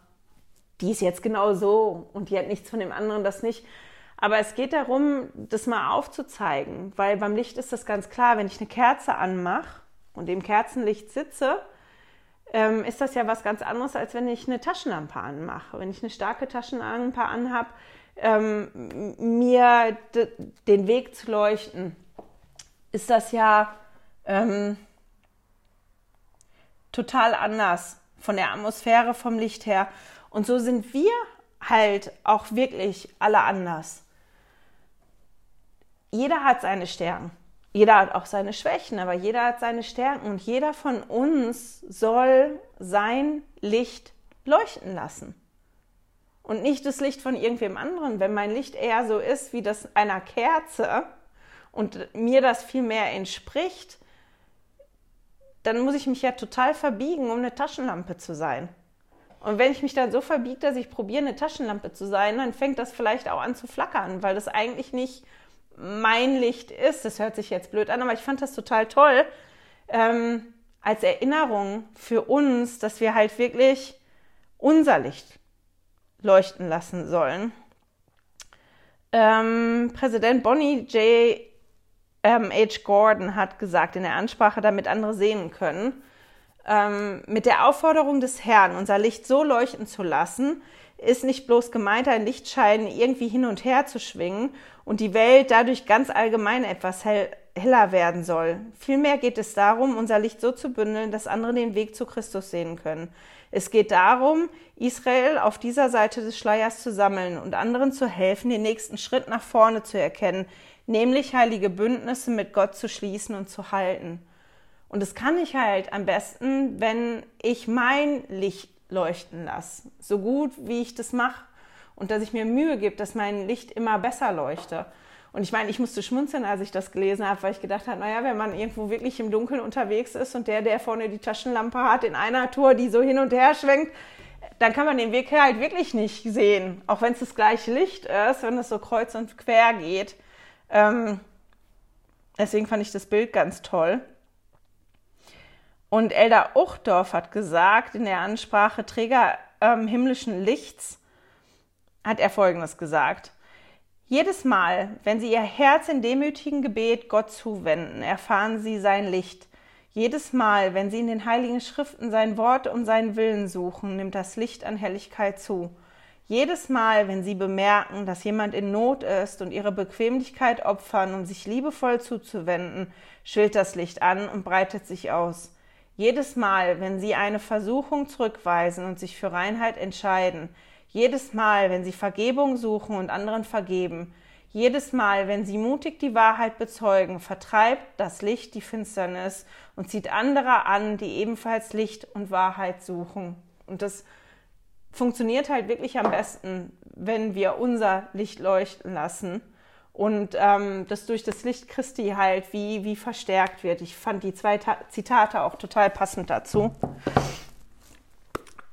die ist jetzt genau so und die hat nichts von dem anderen, das nicht. Aber es geht darum, das mal aufzuzeigen, weil beim Licht ist das ganz klar, wenn ich eine Kerze anmache und im Kerzenlicht sitze, ähm, ist das ja was ganz anderes, als wenn ich eine Taschenlampe anmache. Wenn ich eine starke Taschenlampe anhabe, ähm, mir den Weg zu leuchten, ist das ja ähm, total anders von der Atmosphäre, vom Licht her. Und so sind wir halt auch wirklich alle anders. Jeder hat seine Stärken. Jeder hat auch seine Schwächen, aber jeder hat seine Stärken und jeder von uns soll sein Licht leuchten lassen. Und nicht das Licht von irgendwem anderen. Wenn mein Licht eher so ist wie das einer Kerze und mir das viel mehr entspricht, dann muss ich mich ja total verbiegen, um eine Taschenlampe zu sein. Und wenn ich mich dann so verbiege, dass ich probiere, eine Taschenlampe zu sein, dann fängt das vielleicht auch an zu flackern, weil das eigentlich nicht mein Licht ist. Das hört sich jetzt blöd an, aber ich fand das total toll ähm, als Erinnerung für uns, dass wir halt wirklich unser Licht leuchten lassen sollen. Ähm, Präsident Bonnie J. Ähm, H. Gordon hat gesagt in der Ansprache, damit andere sehen können, ähm, mit der Aufforderung des Herrn, unser Licht so leuchten zu lassen, ist nicht bloß gemeint, ein Lichtschein irgendwie hin und her zu schwingen und die Welt dadurch ganz allgemein etwas hell, heller werden soll. Vielmehr geht es darum, unser Licht so zu bündeln, dass andere den Weg zu Christus sehen können. Es geht darum, Israel auf dieser Seite des Schleiers zu sammeln und anderen zu helfen, den nächsten Schritt nach vorne zu erkennen, nämlich heilige Bündnisse mit Gott zu schließen und zu halten. Und das kann ich halt am besten, wenn ich mein Licht leuchten lasse, so gut wie ich das mache. und dass ich mir Mühe gebe, dass mein Licht immer besser leuchte. Und ich meine, ich musste schmunzeln, als ich das gelesen habe, weil ich gedacht habe, naja, wenn man irgendwo wirklich im Dunkeln unterwegs ist und der, der vorne die Taschenlampe hat, in einer Tour, die so hin und her schwenkt, dann kann man den Weg halt wirklich nicht sehen. Auch wenn es das gleiche Licht ist, wenn es so kreuz und quer geht. Ähm, deswegen fand ich das Bild ganz toll. Und Elda Uchtdorf hat gesagt in der Ansprache Träger ähm, himmlischen Lichts, hat er Folgendes gesagt. Jedes Mal, wenn Sie Ihr Herz in demütigen Gebet Gott zuwenden, erfahren Sie sein Licht. Jedes Mal, wenn Sie in den heiligen Schriften sein Wort und seinen Willen suchen, nimmt das Licht an Helligkeit zu. Jedes Mal, wenn Sie bemerken, dass jemand in Not ist und Ihre Bequemlichkeit opfern, um sich liebevoll zuzuwenden, schwillt das Licht an und breitet sich aus. Jedes Mal, wenn Sie eine Versuchung zurückweisen und sich für Reinheit entscheiden, jedes Mal, wenn Sie Vergebung suchen und anderen vergeben, jedes Mal, wenn Sie mutig die Wahrheit bezeugen, vertreibt das Licht die Finsternis und zieht andere an, die ebenfalls Licht und Wahrheit suchen. Und das funktioniert halt wirklich am besten, wenn wir unser Licht leuchten lassen und ähm, das durch das Licht Christi halt wie, wie verstärkt wird. Ich fand die zwei Ta Zitate auch total passend dazu.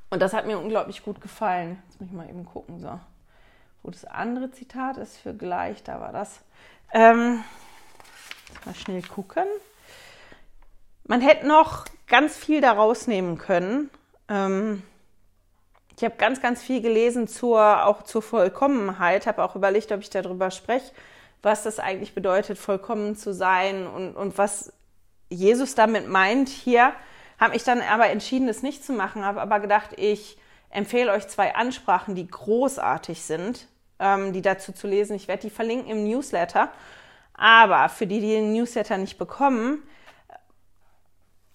Und das hat mir unglaublich gut gefallen. Jetzt muss ich mal eben gucken, so. Wo das andere Zitat ist für gleich, da war das. Ähm, mal schnell gucken. Man hätte noch ganz viel daraus nehmen können. Ähm, ich habe ganz, ganz viel gelesen zur, auch zur Vollkommenheit, habe auch überlegt, ob ich darüber spreche was das eigentlich bedeutet, vollkommen zu sein und, und was Jesus damit meint hier, habe ich dann aber entschieden, es nicht zu machen, habe aber gedacht, ich empfehle euch zwei Ansprachen, die großartig sind, ähm, die dazu zu lesen. Ich werde die verlinken im Newsletter. Aber für die, die den Newsletter nicht bekommen,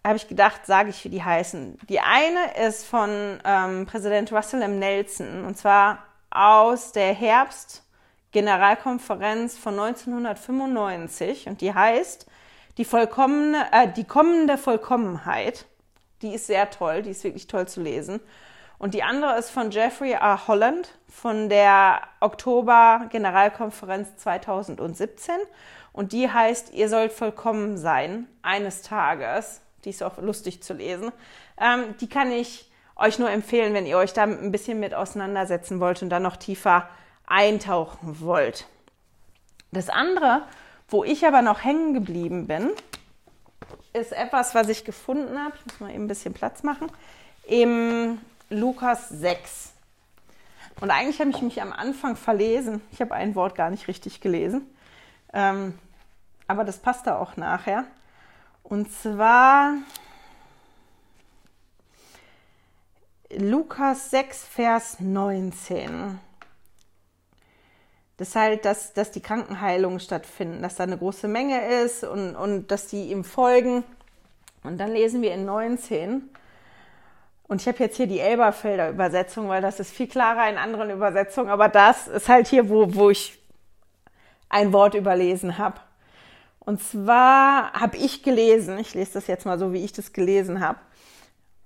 habe ich gedacht, sage ich, wie die heißen. Die eine ist von ähm, Präsident Russell M. Nelson und zwar aus der Herbst Generalkonferenz von 1995 und die heißt die, vollkommene, äh, die kommende Vollkommenheit. Die ist sehr toll, die ist wirklich toll zu lesen. Und die andere ist von Jeffrey R. Holland von der Oktober Generalkonferenz 2017. Und die heißt, ihr sollt vollkommen sein eines Tages. Die ist auch lustig zu lesen. Ähm, die kann ich euch nur empfehlen, wenn ihr euch da ein bisschen mit auseinandersetzen wollt und dann noch tiefer eintauchen wollt. Das andere, wo ich aber noch hängen geblieben bin, ist etwas, was ich gefunden habe. Ich muss mal eben ein bisschen Platz machen. Im Lukas 6. Und eigentlich habe ich mich am Anfang verlesen. Ich habe ein Wort gar nicht richtig gelesen. Ähm, aber das passt da auch nachher. Und zwar Lukas 6, Vers 19 das halt, dass, dass die Krankenheilungen stattfinden, dass da eine große Menge ist und, und dass die ihm folgen. Und dann lesen wir in 19. Und ich habe jetzt hier die Elberfelder Übersetzung, weil das ist viel klarer in anderen Übersetzungen. Aber das ist halt hier, wo, wo ich ein Wort überlesen habe. Und zwar habe ich gelesen, ich lese das jetzt mal so, wie ich das gelesen habe,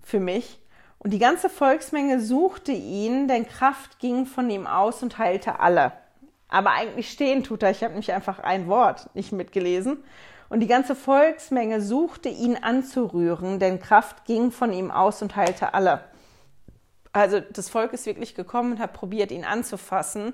für mich. Und die ganze Volksmenge suchte ihn, denn Kraft ging von ihm aus und heilte alle. Aber eigentlich stehen tut er. Ich habe nämlich einfach ein Wort nicht mitgelesen. Und die ganze Volksmenge suchte ihn anzurühren, denn Kraft ging von ihm aus und heilte alle. Also das Volk ist wirklich gekommen und hat probiert, ihn anzufassen,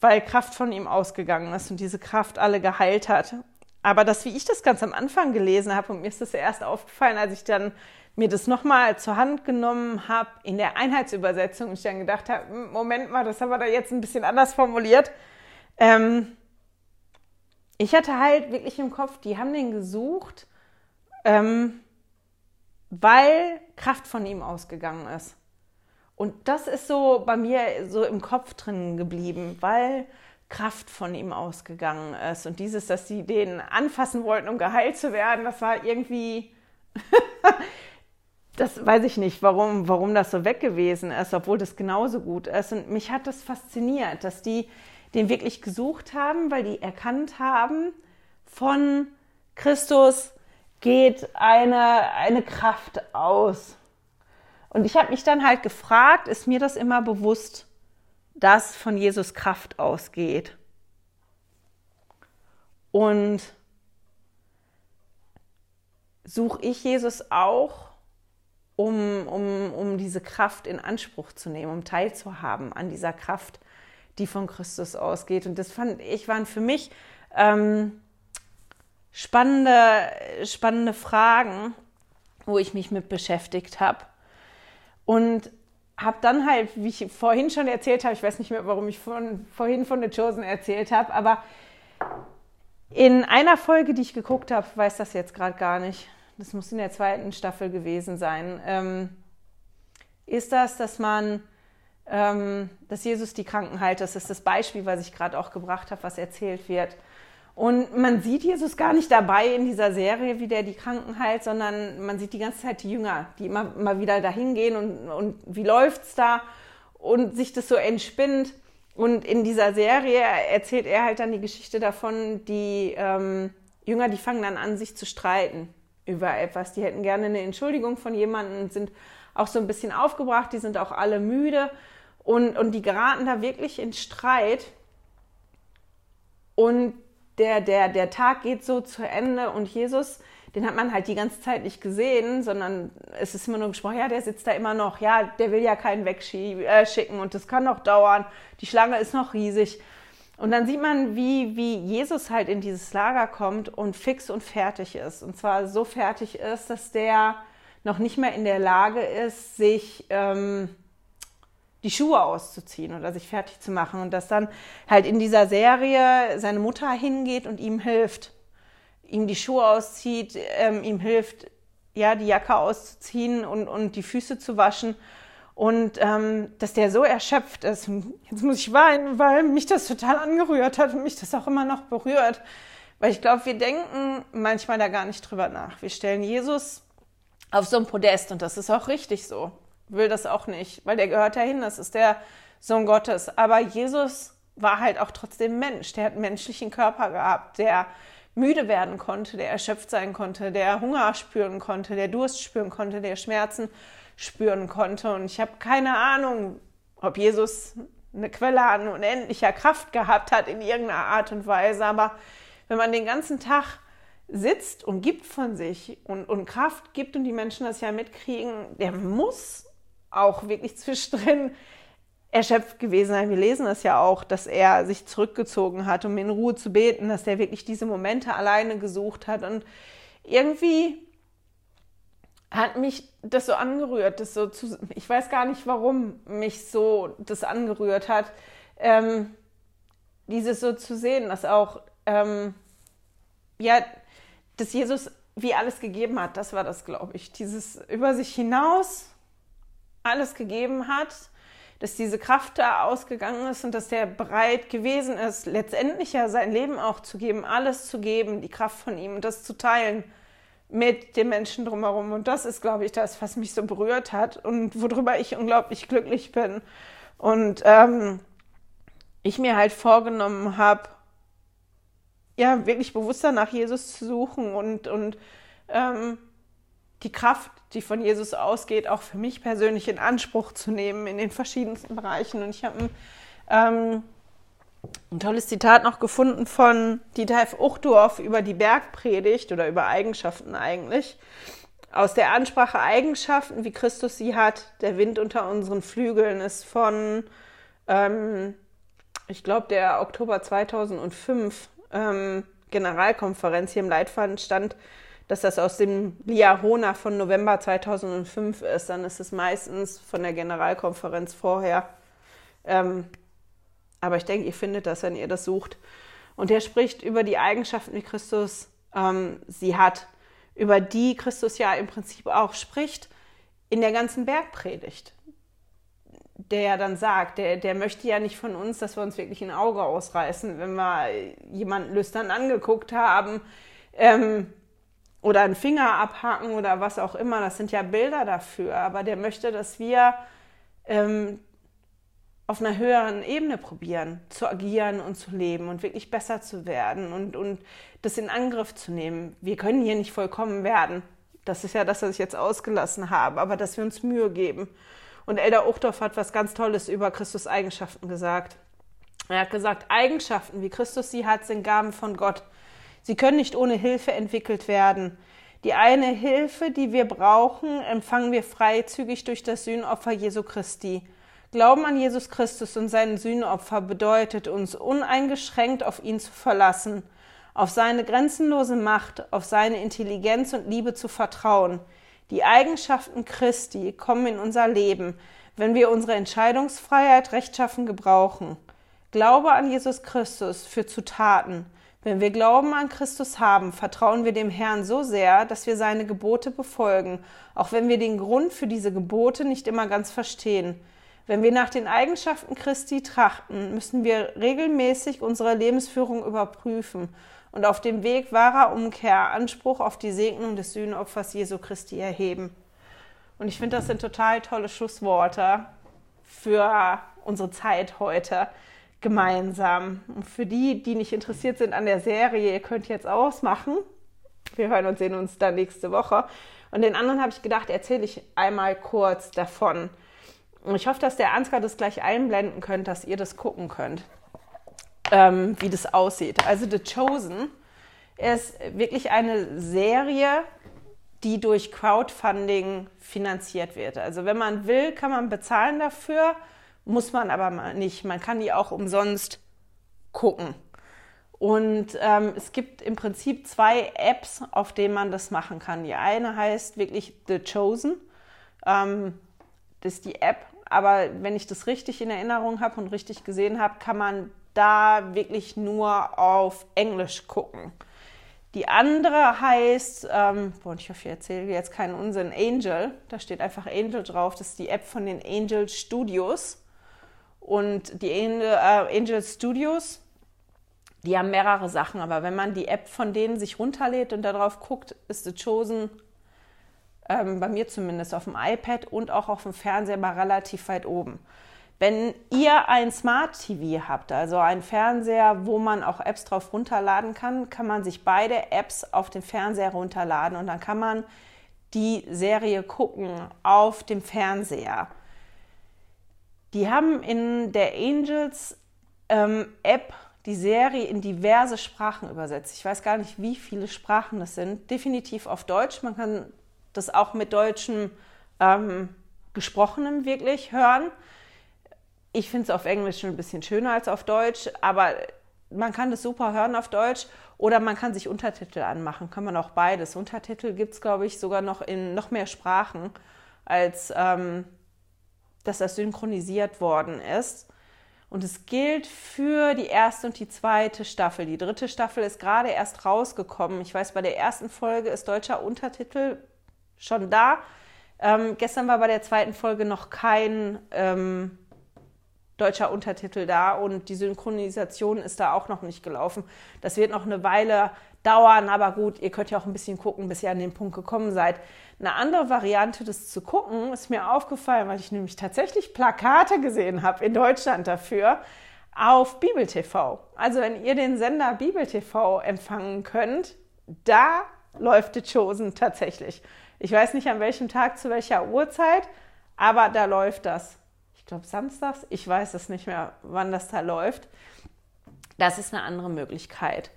weil Kraft von ihm ausgegangen ist und diese Kraft alle geheilt hat. Aber das, wie ich das ganz am Anfang gelesen habe, und mir ist das erst aufgefallen, als ich dann mir das nochmal zur Hand genommen habe in der Einheitsübersetzung und ich dann gedacht habe, hm, Moment mal, das haben wir da jetzt ein bisschen anders formuliert. Ähm, ich hatte halt wirklich im Kopf, die haben den gesucht, ähm, weil Kraft von ihm ausgegangen ist. Und das ist so bei mir so im Kopf drin geblieben, weil Kraft von ihm ausgegangen ist. Und dieses, dass sie den anfassen wollten, um geheilt zu werden, das war irgendwie, das weiß ich nicht, warum, warum das so weg gewesen ist, obwohl das genauso gut ist. Und mich hat das fasziniert, dass die den wirklich gesucht haben, weil die erkannt haben, von Christus geht eine, eine Kraft aus. Und ich habe mich dann halt gefragt, ist mir das immer bewusst, dass von Jesus Kraft ausgeht. Und suche ich Jesus auch, um, um, um diese Kraft in Anspruch zu nehmen, um teilzuhaben an dieser Kraft, die von Christus ausgeht. Und das fand ich, waren für mich ähm, spannende, spannende Fragen, wo ich mich mit beschäftigt habe. Und habe dann halt, wie ich vorhin schon erzählt habe, ich weiß nicht mehr, warum ich von, vorhin von The Chosen erzählt habe, aber in einer Folge, die ich geguckt habe, weiß das jetzt gerade gar nicht, das muss in der zweiten Staffel gewesen sein, ähm, ist das, dass man, ähm, dass Jesus die Kranken heilt. Das ist das Beispiel, was ich gerade auch gebracht habe, was erzählt wird. Und man sieht Jesus gar nicht dabei in dieser Serie, wie der die Kranken heilt, sondern man sieht die ganze Zeit die Jünger, die immer, immer wieder dahin gehen und, und wie läuft's da und sich das so entspinnt. Und in dieser Serie erzählt er halt dann die Geschichte davon, die ähm, Jünger, die fangen dann an, sich zu streiten über etwas. Die hätten gerne eine Entschuldigung von jemandem sind auch so ein bisschen aufgebracht, die sind auch alle müde und, und die geraten da wirklich in Streit. Und der, der, der Tag geht so zu Ende und Jesus, den hat man halt die ganze Zeit nicht gesehen, sondern es ist immer nur gesprochen, ja, der sitzt da immer noch, ja, der will ja keinen wegschicken äh, und das kann noch dauern, die Schlange ist noch riesig. Und dann sieht man, wie, wie Jesus halt in dieses Lager kommt und fix und fertig ist. Und zwar so fertig ist, dass der noch nicht mehr in der Lage ist, sich ähm, die Schuhe auszuziehen oder sich fertig zu machen. Und dass dann halt in dieser Serie seine Mutter hingeht und ihm hilft, ihm die Schuhe auszieht, ähm, ihm hilft, ja, die Jacke auszuziehen und, und die Füße zu waschen und ähm, dass der so erschöpft ist. Jetzt muss ich weinen, weil mich das total angerührt hat und mich das auch immer noch berührt. Weil ich glaube, wir denken manchmal da gar nicht drüber nach. Wir stellen Jesus auf so ein Podest und das ist auch richtig so. Will das auch nicht, weil der gehört dahin, das ist der Sohn Gottes. Aber Jesus war halt auch trotzdem Mensch. Der hat einen menschlichen Körper gehabt, der müde werden konnte, der erschöpft sein konnte, der Hunger spüren konnte, der Durst spüren konnte, der Schmerzen spüren konnte. Und ich habe keine Ahnung, ob Jesus eine Quelle an unendlicher Kraft gehabt hat in irgendeiner Art und Weise. Aber wenn man den ganzen Tag sitzt und gibt von sich und, und Kraft gibt und die Menschen das ja mitkriegen, der muss auch wirklich zwischendrin erschöpft gewesen sein. Wir lesen das ja auch, dass er sich zurückgezogen hat, um in Ruhe zu beten, dass er wirklich diese Momente alleine gesucht hat. Und irgendwie hat mich das so angerührt, das so zu, ich weiß gar nicht, warum mich so das angerührt hat, ähm, dieses so zu sehen, dass auch, ähm, ja, dass Jesus wie alles gegeben hat, das war das, glaube ich, dieses über sich hinaus alles gegeben hat, dass diese Kraft da ausgegangen ist und dass der bereit gewesen ist, letztendlich ja sein Leben auch zu geben, alles zu geben, die Kraft von ihm und das zu teilen mit den Menschen drumherum. Und das ist, glaube ich, das, was mich so berührt hat und worüber ich unglaublich glücklich bin. Und ähm, ich mir halt vorgenommen habe, ja, wirklich bewusster nach Jesus zu suchen und, und ähm, die Kraft, die von Jesus ausgeht, auch für mich persönlich in Anspruch zu nehmen in den verschiedensten Bereichen. Und ich habe ein, ähm, ein tolles Zitat noch gefunden von Dieter F. Uchtdorf über die Bergpredigt oder über Eigenschaften eigentlich. Aus der Ansprache Eigenschaften, wie Christus sie hat, der Wind unter unseren Flügeln, ist von, ähm, ich glaube, der Oktober 2005 ähm, Generalkonferenz hier im Leitfaden stand, dass das aus dem Liahona von November 2005 ist. Dann ist es meistens von der Generalkonferenz vorher. Ähm, aber ich denke, ihr findet das, wenn ihr das sucht. Und er spricht über die Eigenschaften, die Christus ähm, sie hat, über die Christus ja im Prinzip auch spricht in der ganzen Bergpredigt. Der ja dann sagt, der, der möchte ja nicht von uns, dass wir uns wirklich ein Auge ausreißen, wenn wir jemanden lüstern angeguckt haben ähm, oder einen Finger abhacken oder was auch immer. Das sind ja Bilder dafür. Aber der möchte, dass wir ähm, auf einer höheren Ebene probieren, zu agieren und zu leben und wirklich besser zu werden und, und das in Angriff zu nehmen. Wir können hier nicht vollkommen werden. Das ist ja das, was ich jetzt ausgelassen habe, aber dass wir uns Mühe geben. Und Elder Uchtdorf hat was ganz Tolles über Christus Eigenschaften gesagt. Er hat gesagt, Eigenschaften, wie Christus sie hat, sind Gaben von Gott. Sie können nicht ohne Hilfe entwickelt werden. Die eine Hilfe, die wir brauchen, empfangen wir freizügig durch das Sühnopfer Jesu Christi. Glauben an Jesus Christus und seinen Sühnopfer bedeutet uns uneingeschränkt auf ihn zu verlassen, auf seine grenzenlose Macht, auf seine Intelligenz und Liebe zu vertrauen. Die Eigenschaften Christi kommen in unser Leben, wenn wir unsere Entscheidungsfreiheit rechtschaffen gebrauchen. Glaube an Jesus Christus für zu Taten. Wenn wir Glauben an Christus haben, vertrauen wir dem Herrn so sehr, dass wir seine Gebote befolgen, auch wenn wir den Grund für diese Gebote nicht immer ganz verstehen. Wenn wir nach den Eigenschaften Christi trachten, müssen wir regelmäßig unsere Lebensführung überprüfen und auf dem Weg wahrer Umkehr Anspruch auf die Segnung des Sühnopfers Jesu Christi erheben. Und ich finde, das sind total tolle Schlussworte für unsere Zeit heute gemeinsam. Und für die, die nicht interessiert sind an der Serie, ihr könnt jetzt ausmachen. Wir hören und sehen uns dann nächste Woche. Und den anderen habe ich gedacht, erzähle ich einmal kurz davon. Und ich hoffe, dass der Ansgar das gleich einblenden könnt, dass ihr das gucken könnt, ähm, wie das aussieht. Also The Chosen ist wirklich eine Serie, die durch Crowdfunding finanziert wird. Also wenn man will, kann man bezahlen dafür muss man aber nicht. Man kann die auch umsonst gucken. Und ähm, es gibt im Prinzip zwei Apps, auf denen man das machen kann. Die eine heißt wirklich The Chosen. Ähm, das ist die App. Aber wenn ich das richtig in Erinnerung habe und richtig gesehen habe, kann man da wirklich nur auf Englisch gucken. Die andere heißt, ähm, boah, ich hoffe, ich erzähle jetzt keinen Unsinn, Angel. Da steht einfach Angel drauf. Das ist die App von den Angel Studios. Und die äh, Angel Studios, die haben mehrere Sachen, aber wenn man die App von denen sich runterlädt und darauf guckt, ist The Chosen ähm, bei mir zumindest auf dem iPad und auch auf dem Fernseher mal relativ weit oben. Wenn ihr ein Smart TV habt, also ein Fernseher, wo man auch Apps drauf runterladen kann, kann man sich beide Apps auf den Fernseher runterladen und dann kann man die Serie gucken auf dem Fernseher. Die haben in der Angels ähm, App die Serie in diverse Sprachen übersetzt. Ich weiß gar nicht, wie viele Sprachen das sind. Definitiv auf Deutsch. Man kann das auch mit deutschem ähm, Gesprochenem wirklich hören. Ich finde es auf Englisch ein bisschen schöner als auf Deutsch, aber man kann das super hören auf Deutsch oder man kann sich Untertitel anmachen. Kann man auch beides. Untertitel gibt es, glaube ich, sogar noch in noch mehr Sprachen als ähm, dass das synchronisiert worden ist. Und es gilt für die erste und die zweite Staffel. Die dritte Staffel ist gerade erst rausgekommen. Ich weiß, bei der ersten Folge ist deutscher Untertitel schon da. Ähm, gestern war bei der zweiten Folge noch kein ähm, deutscher Untertitel da und die Synchronisation ist da auch noch nicht gelaufen. Das wird noch eine Weile dauern, aber gut, ihr könnt ja auch ein bisschen gucken, bis ihr an den Punkt gekommen seid. Eine andere Variante, das zu gucken, ist mir aufgefallen, weil ich nämlich tatsächlich Plakate gesehen habe in Deutschland dafür auf Bibel TV. Also wenn ihr den Sender Bibel TV empfangen könnt, da läuft The Chosen tatsächlich. Ich weiß nicht an welchem Tag, zu welcher Uhrzeit, aber da läuft das. Ich glaube samstags, ich weiß es nicht mehr, wann das da läuft. Das ist eine andere Möglichkeit.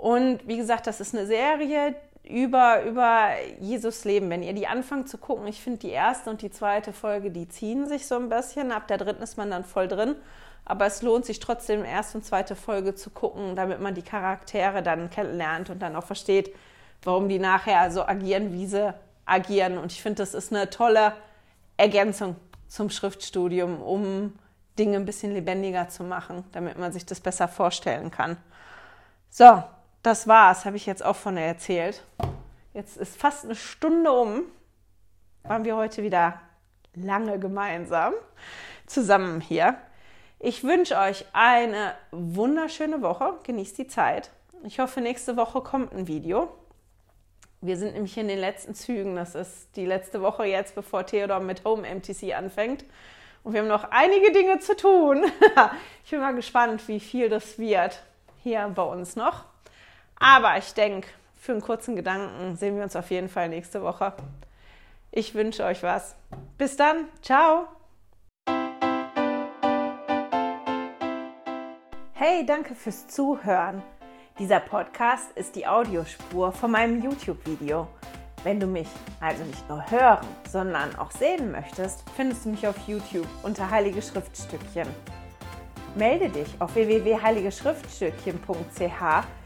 Und wie gesagt, das ist eine Serie über, über Jesus Leben. Wenn ihr die anfangt zu gucken, ich finde die erste und die zweite Folge, die ziehen sich so ein bisschen. Ab der dritten ist man dann voll drin. Aber es lohnt sich trotzdem, erste und zweite Folge zu gucken, damit man die Charaktere dann kennenlernt und dann auch versteht, warum die nachher so agieren, wie sie agieren. Und ich finde, das ist eine tolle Ergänzung zum Schriftstudium, um Dinge ein bisschen lebendiger zu machen, damit man sich das besser vorstellen kann. So, das war's, habe ich jetzt auch von erzählt. Jetzt ist fast eine Stunde um. Waren wir heute wieder lange gemeinsam zusammen hier. Ich wünsche euch eine wunderschöne Woche. Genießt die Zeit. Ich hoffe, nächste Woche kommt ein Video. Wir sind nämlich in den letzten Zügen. Das ist die letzte Woche jetzt, bevor Theodor mit Home MTC anfängt. Und wir haben noch einige Dinge zu tun. ich bin mal gespannt, wie viel das wird hier bei uns noch. Aber ich denke, für einen kurzen Gedanken sehen wir uns auf jeden Fall nächste Woche. Ich wünsche euch was. Bis dann. Ciao. Hey, danke fürs Zuhören. Dieser Podcast ist die Audiospur von meinem YouTube-Video. Wenn du mich also nicht nur hören, sondern auch sehen möchtest, findest du mich auf YouTube unter Heilige Schriftstückchen. Melde dich auf www.heiligeschriftstückchen.ch